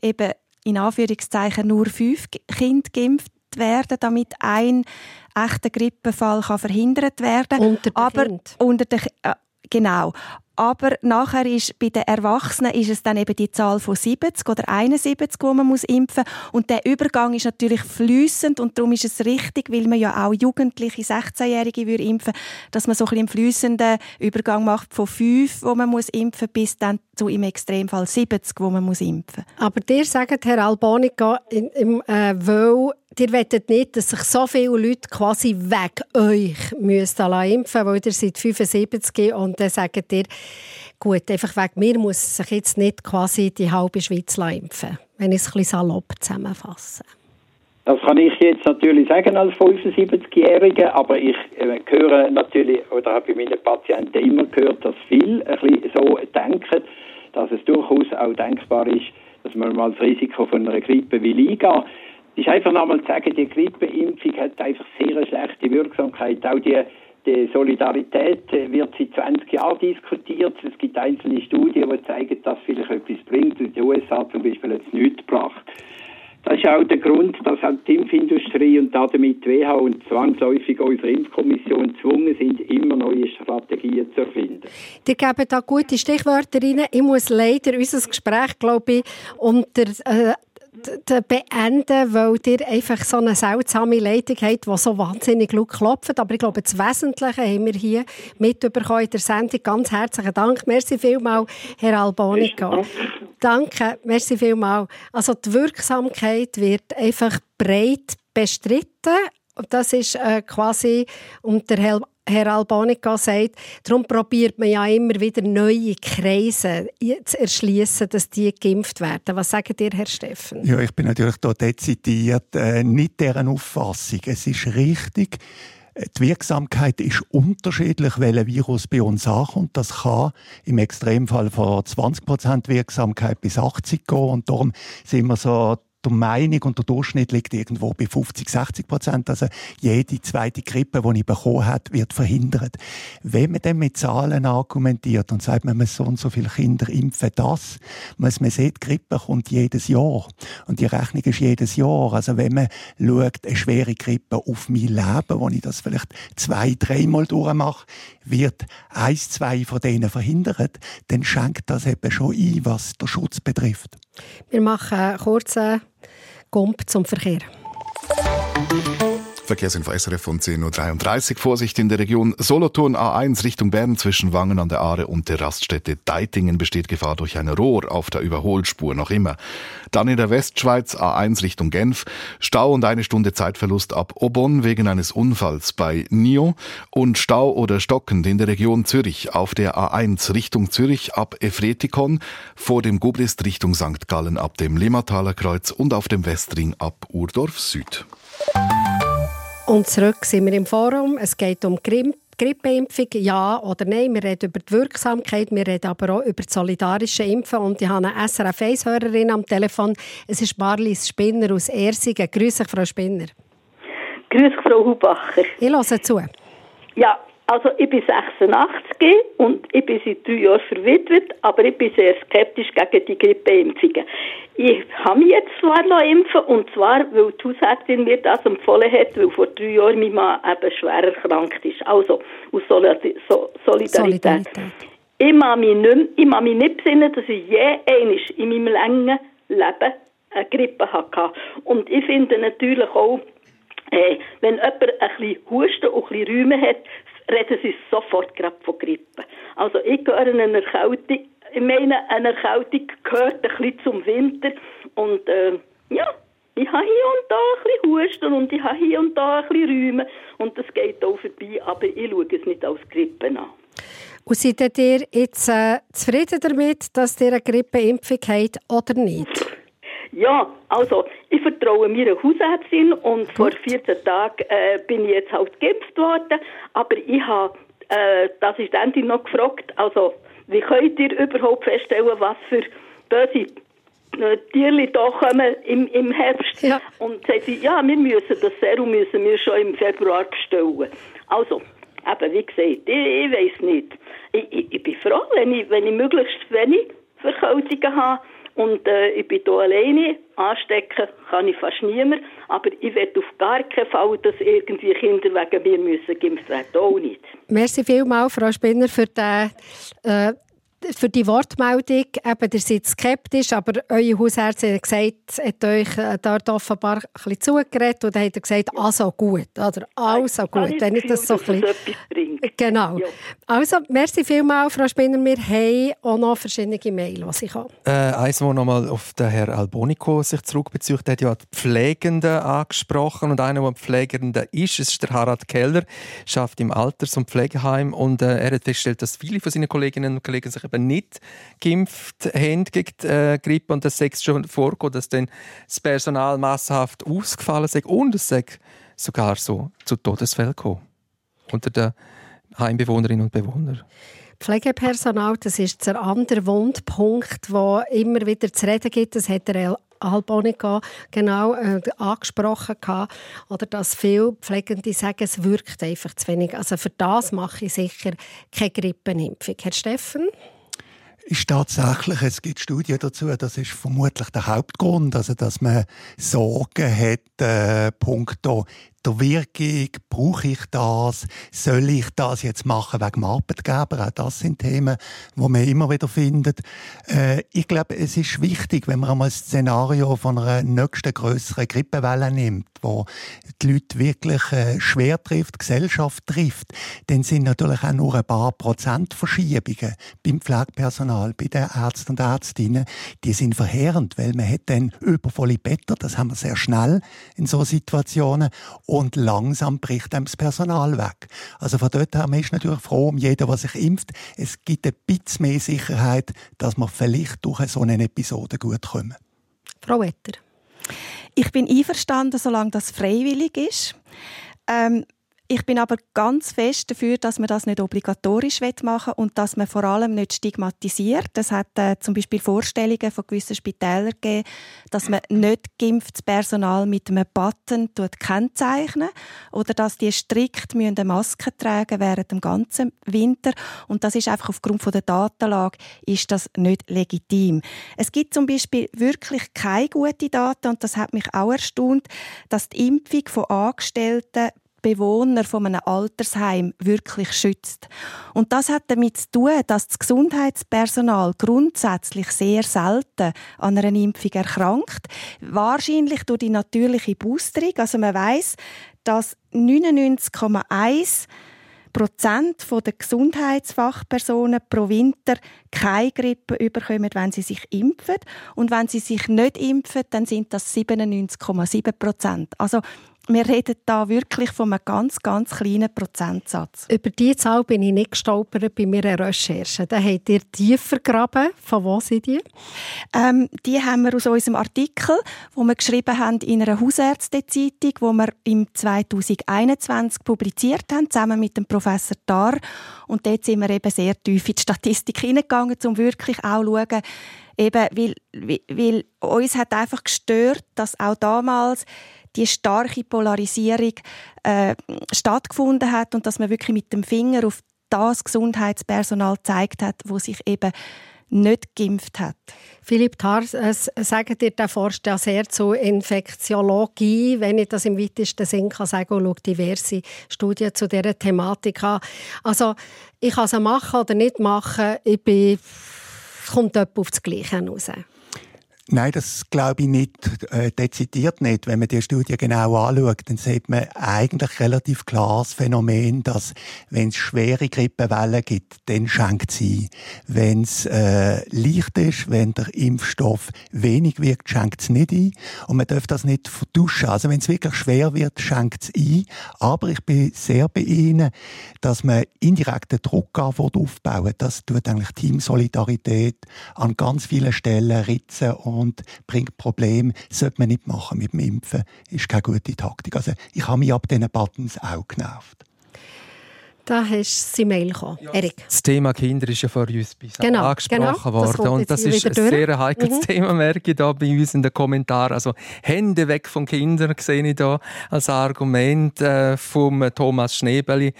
eben in Anführungszeichen nur fünf Kinder geimpft werden, damit ein echter Grippefall kann verhindert werden. Unter den Aber kind. unter den, äh, genau. Aber nachher ist bei den Erwachsenen ist es dann eben die Zahl von 70 oder 71, wo man muss impfen und der Übergang ist natürlich flüssend und darum ist es richtig, weil man ja auch Jugendliche, 16-Jährige impfen dass man so ein einen flüssenden Übergang macht von 5, wo man muss impfen bis dann zu im Extremfall 70, wo man muss impfen. Aber dir sagt Herr Albonica, im, äh, weil ihr wollt nicht, dass sich so viele Leute quasi weg euch müssen impfen weil ihr seid 75 und dann sagt ihr, gut, einfach wegen mir muss sich jetzt nicht quasi die halbe Schweiz impfen wenn ich es ein bisschen salopp zusammenfasse. Das kann ich jetzt natürlich sagen als 75-Jähriger, aber ich äh, höre natürlich oder habe bei meinen Patienten immer gehört, dass viele ein bisschen so denken, dass es durchaus auch denkbar ist, dass man mal das Risiko von einer Grippe will eingehen ist einfach nochmal zu sagen, die Grippeimpfung hat einfach sehr eine schlechte Wirksamkeit. Auch die, die Solidarität wird seit 20 Jahren diskutiert. Es gibt einzelne Studien, die zeigen, dass vielleicht etwas bringt. In den USA zum Beispiel hat es nichts gebracht. Das ist auch der Grund, dass auch die Impfindustrie und damit die WHO und zwangsläufig unsere Impfkommission gezwungen sind, immer neue Strategien zu erfinden. Die geben da gute Stichwörter rein. Ich muss leider unser Gespräch, glaube ich, unter äh, beenden, weil ihr einfach so eine seltsame Leitung habt, die so wahnsinnig laut klopft. Aber ich glaube, das Wesentliche haben wir hier mitbekommen in der Sendung. Ganz herzlichen Dank. Merci vielmals, Herr Albonica. Danke, merci vielmals. Also die Wirksamkeit wird einfach breit bestritten. Das ist äh, quasi, und der Herr Herr Albonica sagt, darum probiert man ja immer wieder neue Kreise zu erschließen, dass die geimpft werden. Was sagt ihr, Herr Steffen? Ja, ich bin natürlich hier dezidiert äh, nicht deren Auffassung. Es ist richtig, die Wirksamkeit ist unterschiedlich, welcher Virus bei uns ankommt. Das kann im Extremfall von 20% Wirksamkeit bis 80 gehen. Und darum sind wir so der Meinung und der Durchschnitt liegt irgendwo bei 50, 60 Prozent. Also jede zweite Grippe, die ich bekommen habe, wird verhindert. Wenn man dann mit Zahlen argumentiert und sagt, man muss so und so viele Kinder impfen, das muss man die Grippe kommt jedes Jahr. Und die Rechnung ist jedes Jahr. Also wenn man schaut, eine schwere Grippe auf mein Leben, wo ich das vielleicht zwei, dreimal durchmache, wird eins, zwei von denen verhindert, dann schenkt das eben schon ein, was der Schutz betrifft. Wir machen einen Gump zum Verkehr. Verkehrsinfo SRF von 10.33 Uhr. Vorsicht in der Region Solothurn A1 Richtung Bern zwischen Wangen an der Aare und der Raststätte Deitingen besteht Gefahr durch ein Rohr auf der Überholspur noch immer. Dann in der Westschweiz A1 Richtung Genf Stau und eine Stunde Zeitverlust ab Obon wegen eines Unfalls bei Nio und Stau oder stockend in der Region Zürich auf der A1 Richtung Zürich ab Efretikon vor dem Gubrist Richtung St. Gallen ab dem Limataler Kreuz und auf dem Westring ab Urdorf Süd. Und zurück sind wir im Forum. Es geht um Grippe. Grippeimpfung, ja oder nein. Wir reden über die Wirksamkeit, wir reden aber auch über das solidarische Impfen. Und ich habe eine SRF 1-Hörerin am Telefon. Es ist Marlies Spinner aus Ersingen. Grüße, Frau Spinner. Grüße, Frau Hubacher. Ich höre zu. Ja, also ich bin 86 und ich bin seit drei Jahren verwitwet, aber ich bin sehr skeptisch gegen die Grippeimpfungen. Ich habe mich jetzt zwar impfen und zwar, weil die Hausärztin mir das empfohlen hat, weil vor drei Jahren mein Mann eben schwer erkrankt ist. Also aus Solidarität. Solidarität. Ich mag mich nicht, ich mag mich nicht besinnen, dass ich je einmal in meinem langen Leben eine Grippe hatte. Und ich finde natürlich auch, äh, wenn jemand ein bisschen Husten und ein bisschen Räume hat, reden sie sofort gerade von Grippe. Also ich gehöre eine Erkältung, ich meine, eine Erkältung gehört ein bisschen zum Winter und äh, ja, ich habe hier und da ein bisschen Husten und ich habe hier und da ein bisschen Räume und das geht auch vorbei, aber ich schaue es nicht als Grippe an. Und seid ihr jetzt äh, zufrieden damit, dass ihr eine Grippeimpfung habt oder nicht? Ja, also ich vertraue meiner Hausärztin und Gut. vor 14 Tagen äh, bin ich jetzt halt geimpft worden, aber ich habe äh, die Assistentin noch gefragt, also wie könnt ihr überhaupt feststellen, was für böse äh, Tierli da kommen im, im Herbst? Ja. Und sagt sie, ja, wir müssen das Serum müssen wir schon im Februar bestellen. Also, eben, wie gesagt, ich, ich weiß nicht. Ich, ich, ich bin froh, wenn ich, wenn ich möglichst wenig Verkältungen habe und äh, ich bin hier alleine. Anstecken kann ich fast niemand. Aber ich werde auf gar keinen Fall, dass irgendwie Kinder wegen mir müssen geimpft werden. Auch nicht. Merci vielmals, Frau Spinner, für den äh, für die Wortmeldung, eben, ihr seid skeptisch, aber euer Hausärztin hat gesagt, hat euch äh, dort offenbar ein bisschen zugeredet und dann hat er gesagt, also gut, oder also gut, wenn ich das so ein bisschen... Genau. Ja. Also, merci vielmals, Frau Spinner, wir haben auch noch verschiedene Mails, die ich habe. Äh, eins, wo nochmal auf den Herrn Albonico sich zurückbezieht, hat ja die Pflegenden angesprochen und einer, der Pflegende ist, ist der Harald Keller, schafft im Alters- und Pflegeheim und äh, er hat festgestellt, dass viele von seinen Kolleginnen und Kollegen sich eben nicht geimpft haben gegen die äh, Grippe und das ist schon vorgekommen, dass dann das Personal massenhaft ausgefallen ist und es sogar so zu Todesfällen gekommen unter den Heimbewohnerinnen und Bewohnern. Pflegepersonal, das ist der andere Wundpunkt, wo immer wieder zu reden gibt. Das hat der Albonica genau äh, angesprochen gehabt, oder dass viele Pflegende sagen, es wirkt einfach zu wenig. Also für das mache ich sicher keine Grippenimpfung. Herr Steffen? Ist tatsächlich, es gibt Studien dazu, das ist vermutlich der Hauptgrund, also dass man Sorgen hat, äh, punkto der Wirkung, brauche ich das, soll ich das jetzt machen wegen dem Arbeitgeber? Auch das sind Themen, die man immer wieder findet. Äh, ich glaube, es ist wichtig, wenn man einmal das Szenario von einer nächsten größeren Grippewelle nimmt, wo die Leute wirklich äh, schwer trifft, Gesellschaft trifft, dann sind natürlich auch nur ein paar Prozent Verschiebungen beim Pflegepersonal, bei den Ärzten und Ärztinnen, die sind verheerend, weil man hat dann übervolle Betten, das haben wir sehr schnell in so Situationen und langsam bricht einem das Personal weg. Also von dort her, man ist natürlich froh um jeden, der sich impft. Es gibt ein bisschen mehr Sicherheit, dass wir vielleicht durch so eine Episode gut kommen. Frau Wetter. Ich bin einverstanden, solange das freiwillig ist. Ähm, ich bin aber ganz fest dafür, dass man das nicht obligatorisch machen will und dass man vor allem nicht stigmatisiert. Es hat äh, zum Beispiel Vorstellungen von gewissen Spitälern gegeben, dass man nicht geimpftes Personal mit einem Button kennzeichnen oder dass die strikt eine Maske tragen während dem ganzen Winter. Und das ist einfach aufgrund von der Datenlage ist das nicht legitim. Es gibt zum Beispiel wirklich keine guten Daten und das hat mich auch erstaunt, dass die Impfung von Angestellten Bewohner von einem Altersheim wirklich schützt. Und das hat damit zu tun, dass das Gesundheitspersonal grundsätzlich sehr selten an einer Impfung erkrankt. Wahrscheinlich durch die natürliche Boosterung. Also man weiß, dass 99,1 Prozent der Gesundheitsfachpersonen pro Winter keine Grippe bekommen, wenn sie sich impfen. Und wenn sie sich nicht impfen, dann sind das 97,7 Prozent. Also wir reden da wirklich von einem ganz, ganz kleinen Prozentsatz. Über diese Zahl bin ich nicht gestolpert bei meiner Recherche. Da habt ihr tiefer graben. Von wo sind die? Ähm, die haben wir aus unserem Artikel, wo wir geschrieben haben in einer Hausärztezeitung, wo wir im 2021 publiziert haben, zusammen mit dem Professor Dar. Und dort sind wir eben sehr tief in die Statistik hineingegangen, um wirklich auch zu schauen, eben, weil, weil uns hat einfach gestört, dass auch damals die starke Polarisierung äh, stattgefunden hat und dass man wirklich mit dem Finger auf das Gesundheitspersonal gezeigt hat, wo sich eben nicht geimpft hat. Philipp Tarr, äh, sagt ihr, der forscht ja sehr zu Infektiologie, wenn ich das im weitesten Sinn kann sagen und schaut diverse Studien zu dieser Thematik an. Also ich kann es machen oder nicht machen, ich bin, es kommt auf das Gleiche raus. Nein, das glaube ich nicht, äh, dezidiert nicht. Wenn man die Studie genau anschaut, dann sieht man eigentlich relativ klares Phänomen, dass wenn es schwere Grippewellen gibt, dann schenkt sie. Wenn es äh, leicht ist, wenn der Impfstoff wenig wirkt, schenkt es nicht ein. Und man darf das nicht vertuschen. Also wenn es wirklich schwer wird, schenkt es ein. Aber ich bin sehr bei Ihnen, dass man indirekten Druck aufbauen Das tut eigentlich Teamsolidarität an ganz vielen Stellen ritzen und bringt Probleme. Das sollte man nicht machen mit dem Impfen. Ist keine gute Taktik. Also ich habe mich ab diesen Buttons auch genervt. Da hast du die Mail gekommen. Ja. Erik. Das Thema Kinder ist ja vor uns bei genau, angesprochen genau. worden. Das und das ist ein sehr heikles mhm. Thema, merke ich da bei uns in den Kommentaren. Also Hände weg von Kindern sehe ich da als Argument äh, vom Thomas Schnebeli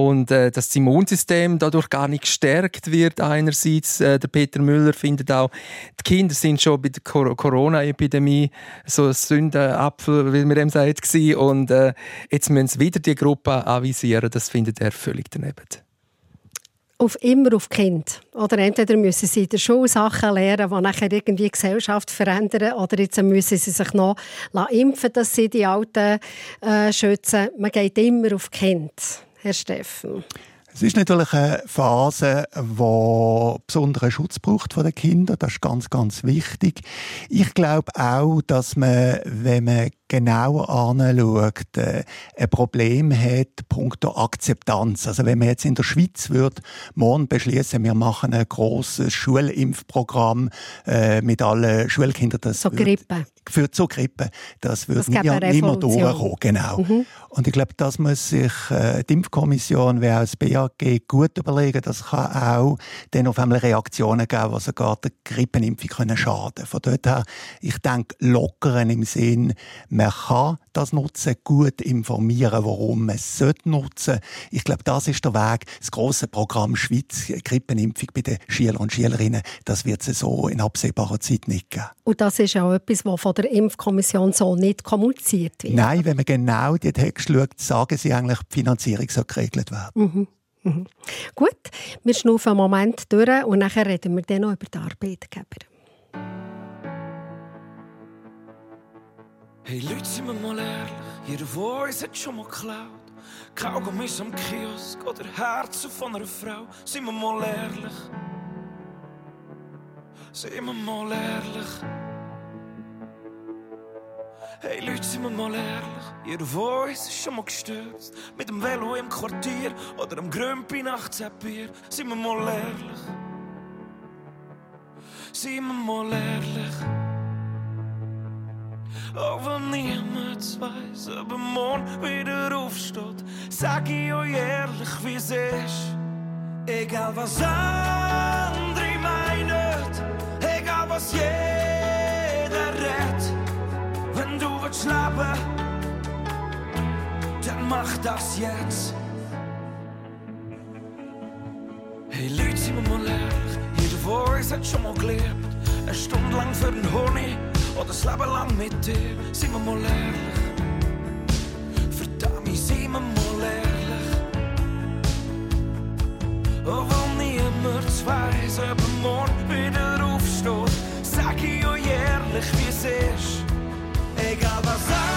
und äh, das Immunsystem dadurch gar nicht gestärkt wird. Einerseits, äh, der Peter Müller findet auch, die Kinder sind schon bei der Corona-Epidemie so ein Sündenapfel, wie man dem sagt, gewesen. und äh, jetzt müssen sie wieder die Gruppe avisieren. Das findet er völlig daneben auf immer auf Kind. Oder entweder müssen sie in der Schule Sachen lernen, die nachher irgendwie die Gesellschaft verändern, oder jetzt müssen sie sich noch impfen, dass sie die Alten äh, schützen. Man geht immer auf Kind. Herr Steffen? Es ist natürlich eine Phase, die besonderen Schutz braucht von den Kindern. Das ist ganz, ganz wichtig. Ich glaube auch, dass man, wenn man genau anschaut, äh, ein Problem hat, punkto Akzeptanz. Also wenn man jetzt in der Schweiz wird, morgen beschließen, wir machen ein großes Schulimpfprogramm äh, mit allen Schulkindern. Das so Grippe. Für so Grippe. Das wird nie, niemand durchkommen. Genau. Mhm. Und ich glaube, das muss sich äh, die Impfkommission wie auch das BAG gut überlegen. Das kann auch dann auf einmal Reaktionen geben, die sogar der Grippenimpfung können schaden Von dort her, ich denke, lockeren im Sinn, Man kann das nutzen, gut informieren, warum man es nutzen sollte. Ich glaube, das ist der Weg. Das große Programm Schweiz, Grippenimpfung bei den Schülern und Schülerinnen, das wird es so in absehbarer Zeit nicht geben. Und das ist auch etwas, was von der Impfkommission so nicht kommuniziert wird. Nein, wenn man genau die Texte schaut, sagen sie eigentlich, die Finanzierung soll geregelt werden. Mhm. Mhm. Gut, wir schnaufen einen Moment durch und nachher reden wir dann noch über die Arbeitgeber. Hey Leute, sind wir mal ehrlich, jeder uns hat schon mal geklaut. Kaugummis am Kiosk oder Herzen von einer Frau. Sind wir mal ehrlich, sind wir mal ehrlich. Hey Leute, sind wir mal ehrlich, jeder uns ist schon mal gestürzt. Mit dem Velo im Quartier oder am Grümpi nach Bier. Sind wir mal ehrlich, sind wir mal ehrlich. Auch wenn niemand weiß, ob er morgen wieder aufsteht, sag ich euch ehrlich, wie es ist. Egal was andere meinen, egal was jeder redet, wenn du willst leben, dann mach das jetzt. Hey Leute, sind wir mal ehrlich, jeder von uns hat schon mal gelebt, eine Stunde lang für den Honig oder das Leben lang mit dir, sind wir mal ehrlich. Verdammt, sind wir mal ehrlich. Wenn niemand weiss, ob er morgen wieder aufsteht, sag ich euch ehrlich, wie es ist. Egal was andere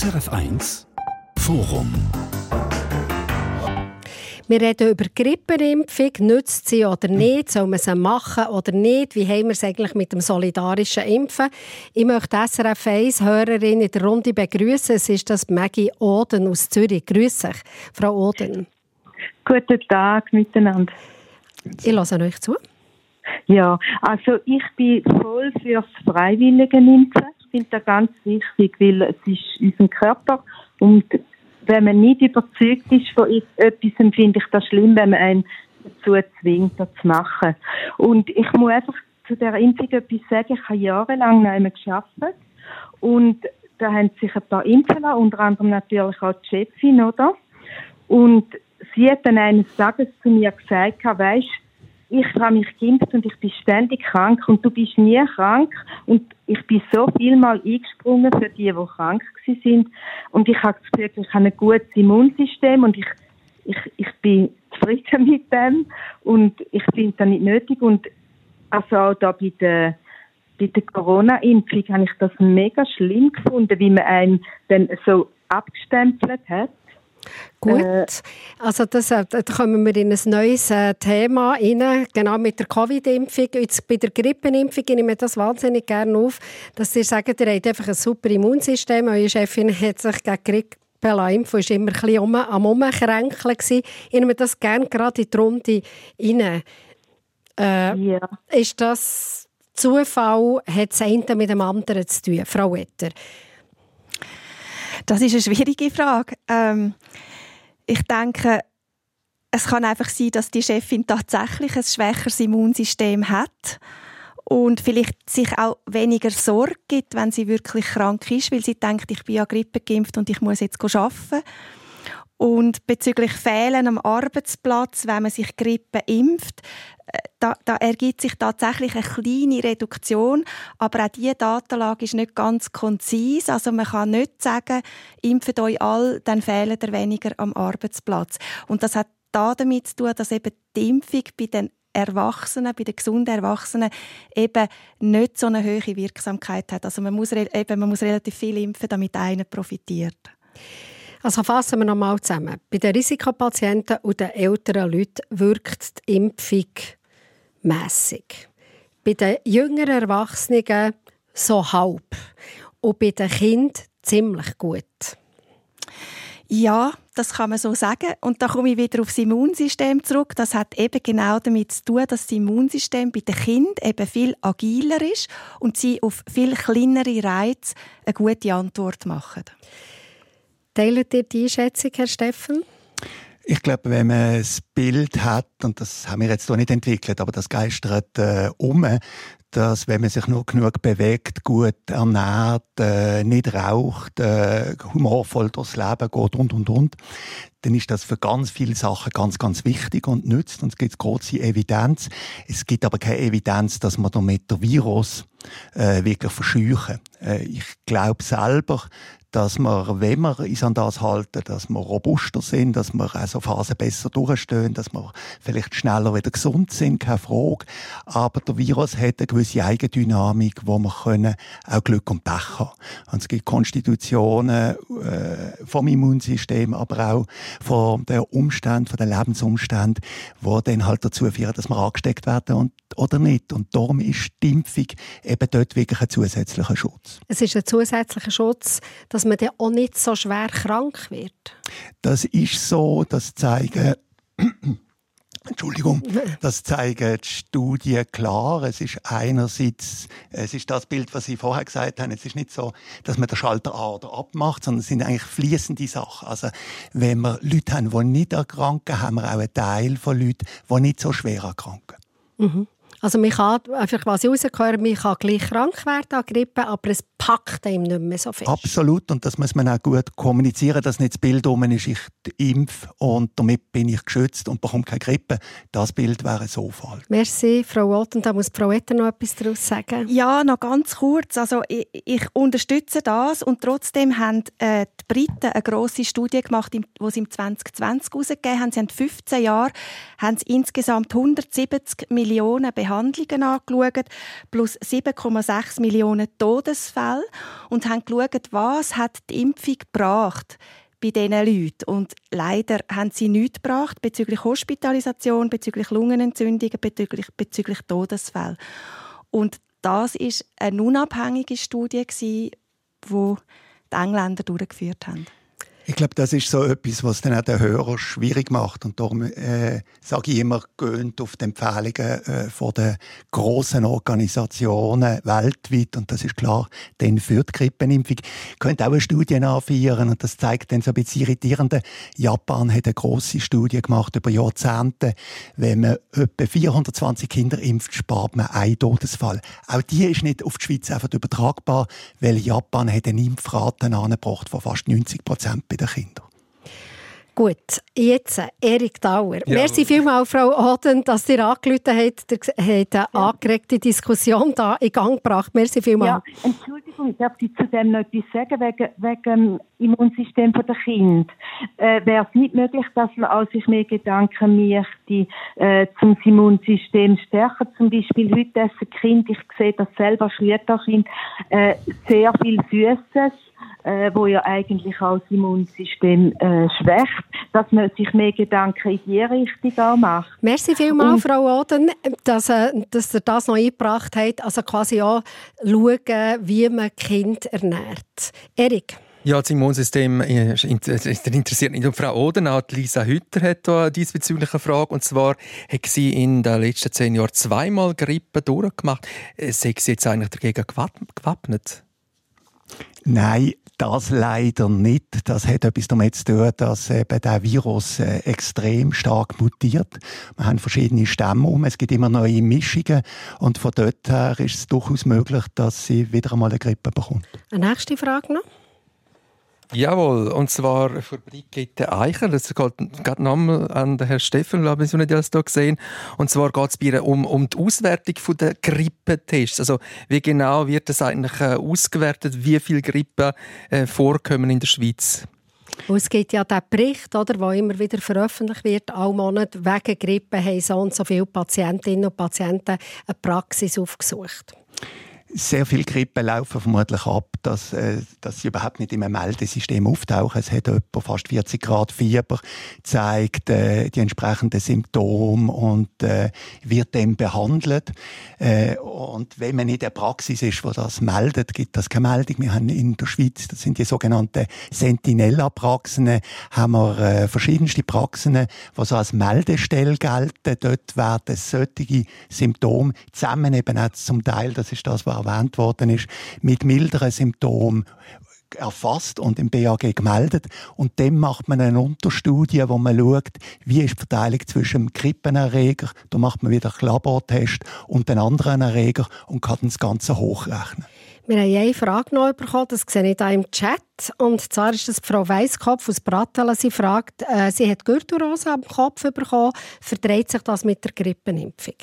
SRF1 Forum wir reden über Grippeimpfung. Nützt sie oder nicht? Soll man sie machen oder nicht? Wie haben wir es eigentlich mit dem solidarischen Impfen? Ich möchte SRF 1 Hörerin in der Runde begrüßen. Es ist das Maggie Oden aus Zürich. Grüße dich, Frau Oden. Guten Tag miteinander. Ich lasse euch zu. Ja, also ich bin voll fürs freiwillige Impfen. Finde das ganz wichtig, weil es ist unser Körper und wenn man nicht überzeugt ist von etwas, finde ich das schlimm, wenn man einen dazu zwingt, das zu machen. Und ich muss einfach zu der Impfung etwas sagen. Ich habe jahrelang noch einmal gearbeitet und da haben sich ein paar impfen lassen, unter anderem natürlich auch die Chefin, oder? Und sie hat dann eines Tages zu mir gesagt, weisst, ich habe mich geimpft und ich bin ständig krank und du bist nie krank. Und ich bin so viel mal eingesprungen für die, die krank sind. Und ich habe das Gefühl, ich habe ein gutes Immunsystem und ich, ich, ich bin zufrieden mit dem. Und ich finde das nicht nötig. Und also auch da bei der bei der Corona-Impfung habe ich das mega schlimm gefunden, wie man einen dann so abgestempelt hat. Gut, also das, äh, da kommen wir in ein neues äh, Thema rein, genau mit der Covid-Impfung. Jetzt bei der Grippenimpfung nehme ich das wahnsinnig gerne auf, dass Sie sagen, ihr habt einfach ein super Immunsystem. Eure Chefin hat sich gegen Grippe impfen, war immer ein bisschen um, am Umkränkeln. Ich nehme das gerne gerade in die Runde rein. Äh, Ist das Zufall? Hat das eine mit dem anderen zu tun? Frau Wetter? Das ist eine schwierige Frage. Ähm, ich denke, es kann einfach sein, dass die Chefin tatsächlich ein schwächeres Immunsystem hat und vielleicht sich auch weniger Sorge gibt, wenn sie wirklich krank ist, weil sie denkt, ich bin ja Grippe geimpft und ich muss jetzt arbeiten. Und bezüglich Fehlen am Arbeitsplatz, wenn man sich Grippe impft, äh, da, da, ergibt sich tatsächlich eine kleine Reduktion, aber auch diese Datenlage ist nicht ganz konzis. Also man kann nicht sagen, impft euch all, dann fehlen ihr weniger am Arbeitsplatz. Und das hat da damit zu tun, dass eben die Impfung bei den Erwachsenen, bei den gesunden Erwachsenen eben nicht so eine hohe Wirksamkeit hat. Also man muss, eben, man muss relativ viel impfen, damit einer profitiert. Also fassen wir nochmal zusammen. Bei den Risikopatienten und den älteren Leuten wirkt die Impfung mässig. Bei den jüngeren Erwachsenen so halb. Und bei den Kindern ziemlich gut. Ja, das kann man so sagen. Und da komme ich wieder aufs Immunsystem zurück. Das hat eben genau damit zu tun, dass das Immunsystem bei den Kindern eben viel agiler ist und sie auf viel kleinere Reize eine gute Antwort machen. Teilt ihr die Einschätzung, Herr Steffen? Ich glaube, wenn man das Bild hat, und das haben wir jetzt noch nicht entwickelt, aber das geistert äh, um, dass wenn man sich nur genug bewegt, gut ernährt, äh, nicht raucht, äh, humorvoll durchs Leben geht und und und, dann ist das für ganz viele Sachen ganz, ganz wichtig und nützt. Und es gibt große Evidenz. Es gibt aber keine Evidenz, dass man damit den Virus äh, wirklich verscheuchen. Äh, ich glaube selber, dass wir, wenn wir uns an das halten, dass wir robuster sind, dass wir also Phasen besser durchstehen, dass wir vielleicht schneller wieder gesund sind, keine Frage. Aber der Virus hat eine gewisse Eigendynamik, wo wir können auch Glück und Pech haben. Und es gibt Konstitutionen äh, vom Immunsystem, aber auch von den Umständen, von den Lebensumständen, die dann halt dazu führen, dass wir angesteckt werden und, oder nicht. Und darum ist die Impfung eben dort wirklich ein zusätzlicher Schutz. Es ist ein zusätzlicher Schutz, dass man dann auch nicht so schwer krank wird. Das ist so, das zeigen Entschuldigung, das zeigen die Studien klar. Es ist einerseits, es ist das Bild, was Sie vorher gesagt haben. Es ist nicht so, dass man den Schalter Ader abmacht, sondern es sind eigentlich fließende Sachen. Also, wenn wir Leute haben, die nicht erkranken, haben wir auch einen Teil von Leuten, die nicht so schwer erkranken. Mhm. Also man kann, einfach was ich rausgehört man kann gleich krank werden an Grippe, aber es packt einem nicht mehr so fest. Absolut, und das muss man auch gut kommunizieren, dass nicht das Bild um ist, ich impf und damit bin ich geschützt und bekomme keine Grippe. Das Bild wäre so falsch. Merci, Frau Ott, und da muss Frau Etter noch etwas daraus sagen. Ja, noch ganz kurz. Also ich, ich unterstütze das und trotzdem haben äh, die Briten eine grosse Studie gemacht, die sie im 2020 herausgegeben haben. Sie haben 15 Jahre haben sie insgesamt 170 Millionen Behandlungen angeschaut, plus 7,6 Millionen Todesfälle und haben geschaut, was hat die Impfung gebracht bei diesen Leuten. Und leider haben sie nichts gebracht bezüglich Hospitalisation, bezüglich Lungenentzündungen, bezüglich, bezüglich Todesfällen. Und das ist eine unabhängige Studie, die die Engländer durchgeführt haben. Ich glaube, das ist so etwas, was dann auch den Hörer schwierig macht. Und darum äh, sage ich immer, gehend auf die Empfehlungen äh, von den grossen Organisationen weltweit. Und das ist klar, dann für die Grippenimpfung. Ich könnte auch eine Studie anführen und das zeigt dann so ein bisschen irritierende. Japan hat eine grosse Studie gemacht über Jahrzehnte. Wenn man etwa 420 Kinder impft, spart man einen Todesfall. Auch die ist nicht auf die Schweiz einfach übertragbar, weil Japan hat eine Impfrate angebracht von fast 90 Prozent den Kindern. Gut, jetzt Erik Dauer. Ja. Merci vielmals, Frau Oden, dass ihr angerufen habt. Ihr habt eine angeregte Diskussion da in Gang gebracht. Merci vielmals. Ja, Entschuldigung, darf ich zu dem noch etwas sagen, wegen, wegen dem Immunsystem der Kinder? Äh, Wäre es nicht möglich, dass man auch sich mehr Gedanken macht, äh, zum Immunsystem stärken? Zum Beispiel heute essen Kind, ich sehe das selber, Schulterkind, äh, sehr viel Süßes äh, wo ja eigentlich auch das Immunsystem äh, schwächt, dass man sich mehr Gedanken in die Richtung auch macht. Merci vielmals, Frau Oden, dass, äh, dass ihr das noch eingebracht habt. Also quasi auch schauen, wie man Kind ernährt. Erik? Ja, das Immunsystem äh, interessiert nicht nur Frau Oden, auch Lisa Hütter hat da diesbezüglich eine Frage. Und zwar hat sie in den letzten zehn Jahren zweimal Grippe durchgemacht. Äh, Sei sie jetzt eigentlich dagegen gewappnet? Nein, das leider nicht. Das hat etwas damit zu tun, dass eben der Virus äh, extrem stark mutiert. Wir haben verschiedene Stämme um, es gibt immer neue Mischungen und von dort her ist es durchaus möglich, dass sie wieder einmal eine Grippe bekommt. Eine nächste Frage noch. Jawohl, und zwar für Brigitte Eicher. Das geht gerade nochmal an den Herrn Steffen, glaube ich, nicht das hier gesehen. Und zwar geht es bei ihr um, um die Auswertung der Grippetests. Also wie genau wird das eigentlich äh, ausgewertet, wie viele Grippen äh, vorkommen in der Schweiz? Und es gibt ja den Bericht, oder, der immer wieder veröffentlicht wird, alle Monate, wegen Grippe haben so und so viele Patientinnen und Patienten eine Praxis aufgesucht. Sehr viele Grippen laufen vermutlich ab, dass, äh, dass sie überhaupt nicht im Meldesystem auftauchen. Es hat etwa fast 40 Grad Fieber, zeigt äh, die entsprechenden Symptome und äh, wird dann behandelt. Äh, und wenn man in der Praxis ist, wo das meldet, gibt das keine Meldung. Wir haben in der Schweiz, das sind die sogenannten Sentinella-Praxen, haben wir äh, verschiedenste Praxen, die so als Meldestelle gelten. Dort werden solche Symptome zusammen eben auch zum Teil, das ist das, was erwähnt worden ist, mit milderen Symptomen erfasst und im BAG gemeldet. Und dann macht man eine Unterstudie, wo man schaut, wie ist die Verteilung zwischen dem Grippenerreger, da macht man wieder einen Labortest, und den anderen Erreger und kann das Ganze hochrechnen. Wir haben eine Frage noch bekommen, das sehe ich hier im Chat. Und zwar ist das Frau Weisskopf aus Brattelen. Sie fragt, äh, sie hat Gürtelrose am Kopf bekommen. Verdreht sich das mit der Grippenimpfung?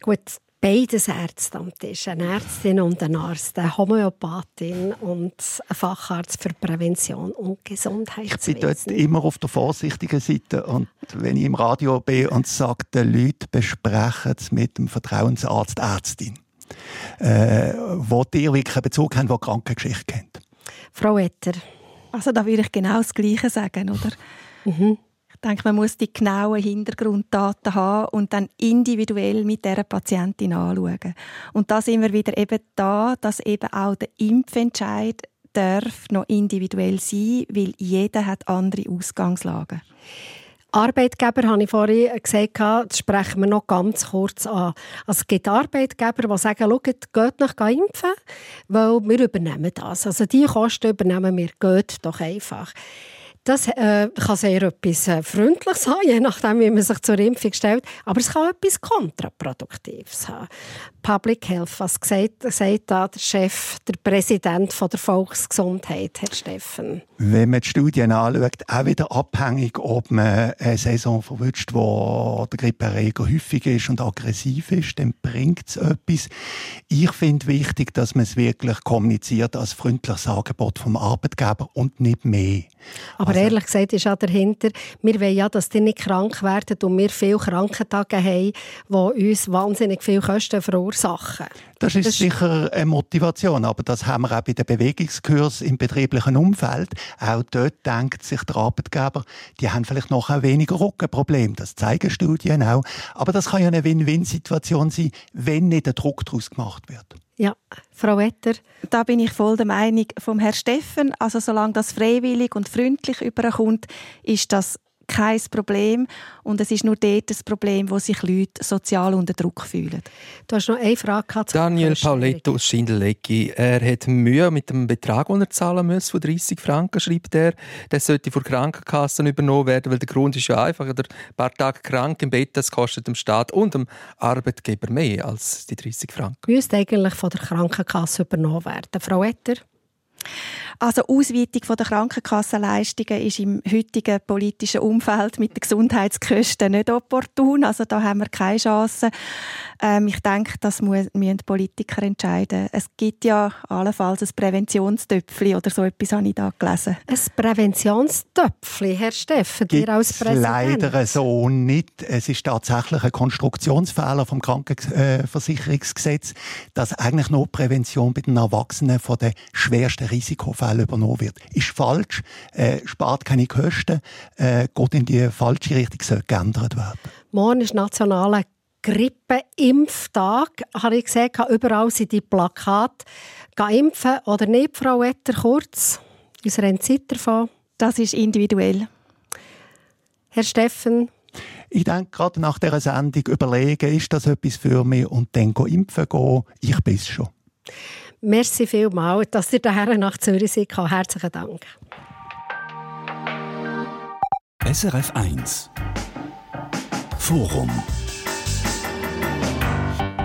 Gut, beides Ärzte am Tisch. Eine Ärztin und ein Arzt, eine Homöopathin und ein Facharzt für Prävention und Ich bin dort immer auf der vorsichtigen Seite. Und wenn ich im Radio bin und sage, die Leute besprechen es mit dem Vertrauensarzt, Ärztin, äh, wo die wirklich einen Bezug haben, die die Krankengeschichte kennt. Frau Etter. Also da würde ich genau das Gleiche sagen, oder? Ich denke, man muss die genauen Hintergrunddaten haben und dann individuell mit der Patientin anschauen. Und da sind wir wieder eben da, dass eben auch der Impfentscheid darf noch individuell sein, weil jeder hat andere Ausgangslagen. Arbeitgeber, habe ich vorhin gesagt, das sprechen wir noch ganz kurz an. Also es gibt Arbeitgeber, die sagen, schaut, geht noch impfen, weil wir übernehmen das. Also die Kosten übernehmen wir, geht doch einfach. Das äh, kann sehr etwas äh, Freundliches haben, je nachdem, wie man sich zur Impfung stellt. Aber es kann etwas Kontraproduktives haben. Public Health, was gesagt, sagt da der Chef, der Präsident von der Volksgesundheit, Herr Steffen? Wenn man die Studien anschaut, auch wieder abhängig, ob man eine Saison verwünscht, wo der Grippeerreger häufig ist und aggressiv ist, dann bringt es etwas. Ich finde wichtig, dass man es wirklich kommuniziert als freundliches Angebot vom Arbeitgeber und nicht mehr. Aber ehrlich gesagt ist auch dahinter, wir wollen ja, dass die nicht krank werden und wir viele Krankentage haben, die uns wahnsinnig viel Kosten verursachen. Das ist sicher eine Motivation, aber das haben wir auch bei den Bewegungskurs im betrieblichen Umfeld. Auch dort denkt sich der Arbeitgeber, die haben vielleicht noch ein weniger Rückenproblem. Das zeigen Studien auch. Aber das kann ja eine Win-Win-Situation sein, wenn nicht der Druck daraus gemacht wird. Ja, Frau Wetter. Da bin ich voll der Meinung vom Herrn Steffen. Also solange das freiwillig und freundlich überkommt, ist das kein Problem. Und es ist nur dort das Problem, wo sich Leute sozial unter Druck fühlen. Du hast noch eine Frage gehabt. Daniel Pauletto aus Schindelecki. Er hat Mühe mit dem Betrag, den er zahlen muss, von 30 Franken, schreibt er. Der sollte von Krankenkassen übernommen werden, weil der Grund ist ja einfach, ein paar Tage krank im Bett, das kostet dem Staat und dem Arbeitgeber mehr als die 30 Franken. Müsste eigentlich von der Krankenkasse übernommen werden. Frau Etter? Also Ausweitung von der Krankenkassenleistungen ist im heutigen politischen Umfeld mit den Gesundheitskosten nicht opportun. Also da haben wir keine Chance. Ähm, ich denke, das müssen die Politiker entscheiden. Es gibt ja allenfalls ein Präventionstöpfchen oder so etwas habe ich da gelesen. Ein Präventionstöpfchen, Herr Steffen, dir als Präsident. leider so nicht. Es ist tatsächlich ein Konstruktionsfehler vom Krankenversicherungsgesetz, dass eigentlich nur Prävention bei den Erwachsenen von den schwersten Risikofällen übernommen wird. Ist falsch, äh, spart keine Kosten, äh, geht in die falsche Richtung, sollte geändert werden. Morgen ist nationaler Grippeimpftag. Habe ich gesehen, überall sind die Plakate. impfen oder nicht, Frau Etter, kurz? Unsere haben Zeit davon. Das ist individuell. Herr Steffen? Ich denke, gerade nach dieser Sendung überlegen, ist das etwas für mich und dann go impfen gehen. Ich bin es schon. Merci vielmals, dass ihr daher nach Zürich seid. Herzlichen Dank. SRF 1 Forum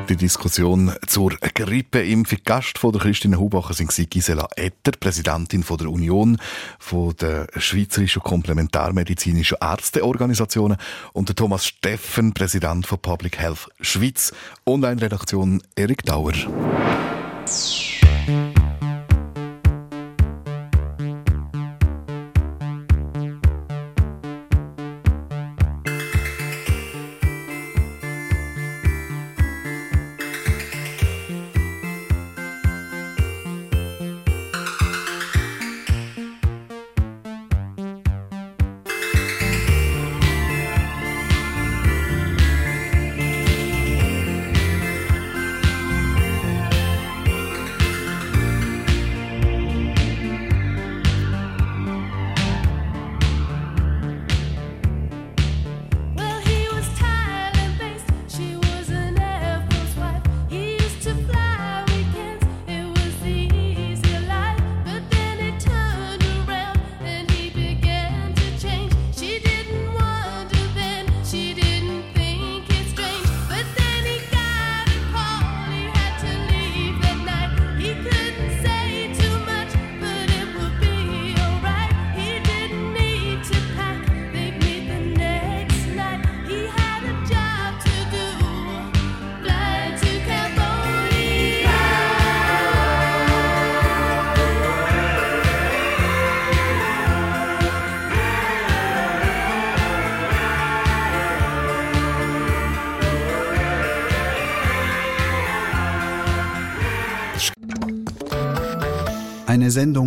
die Diskussion zur Grippeimpfung. Gast von der Christine Hubacher sind Gisela Etter, Präsidentin von der Union von der Schweizerischen Komplementarmedizinischen Ärzteorganisationen und der Thomas Steffen, Präsident von Public Health Schweiz. Online-Redaktion Erik Dauer.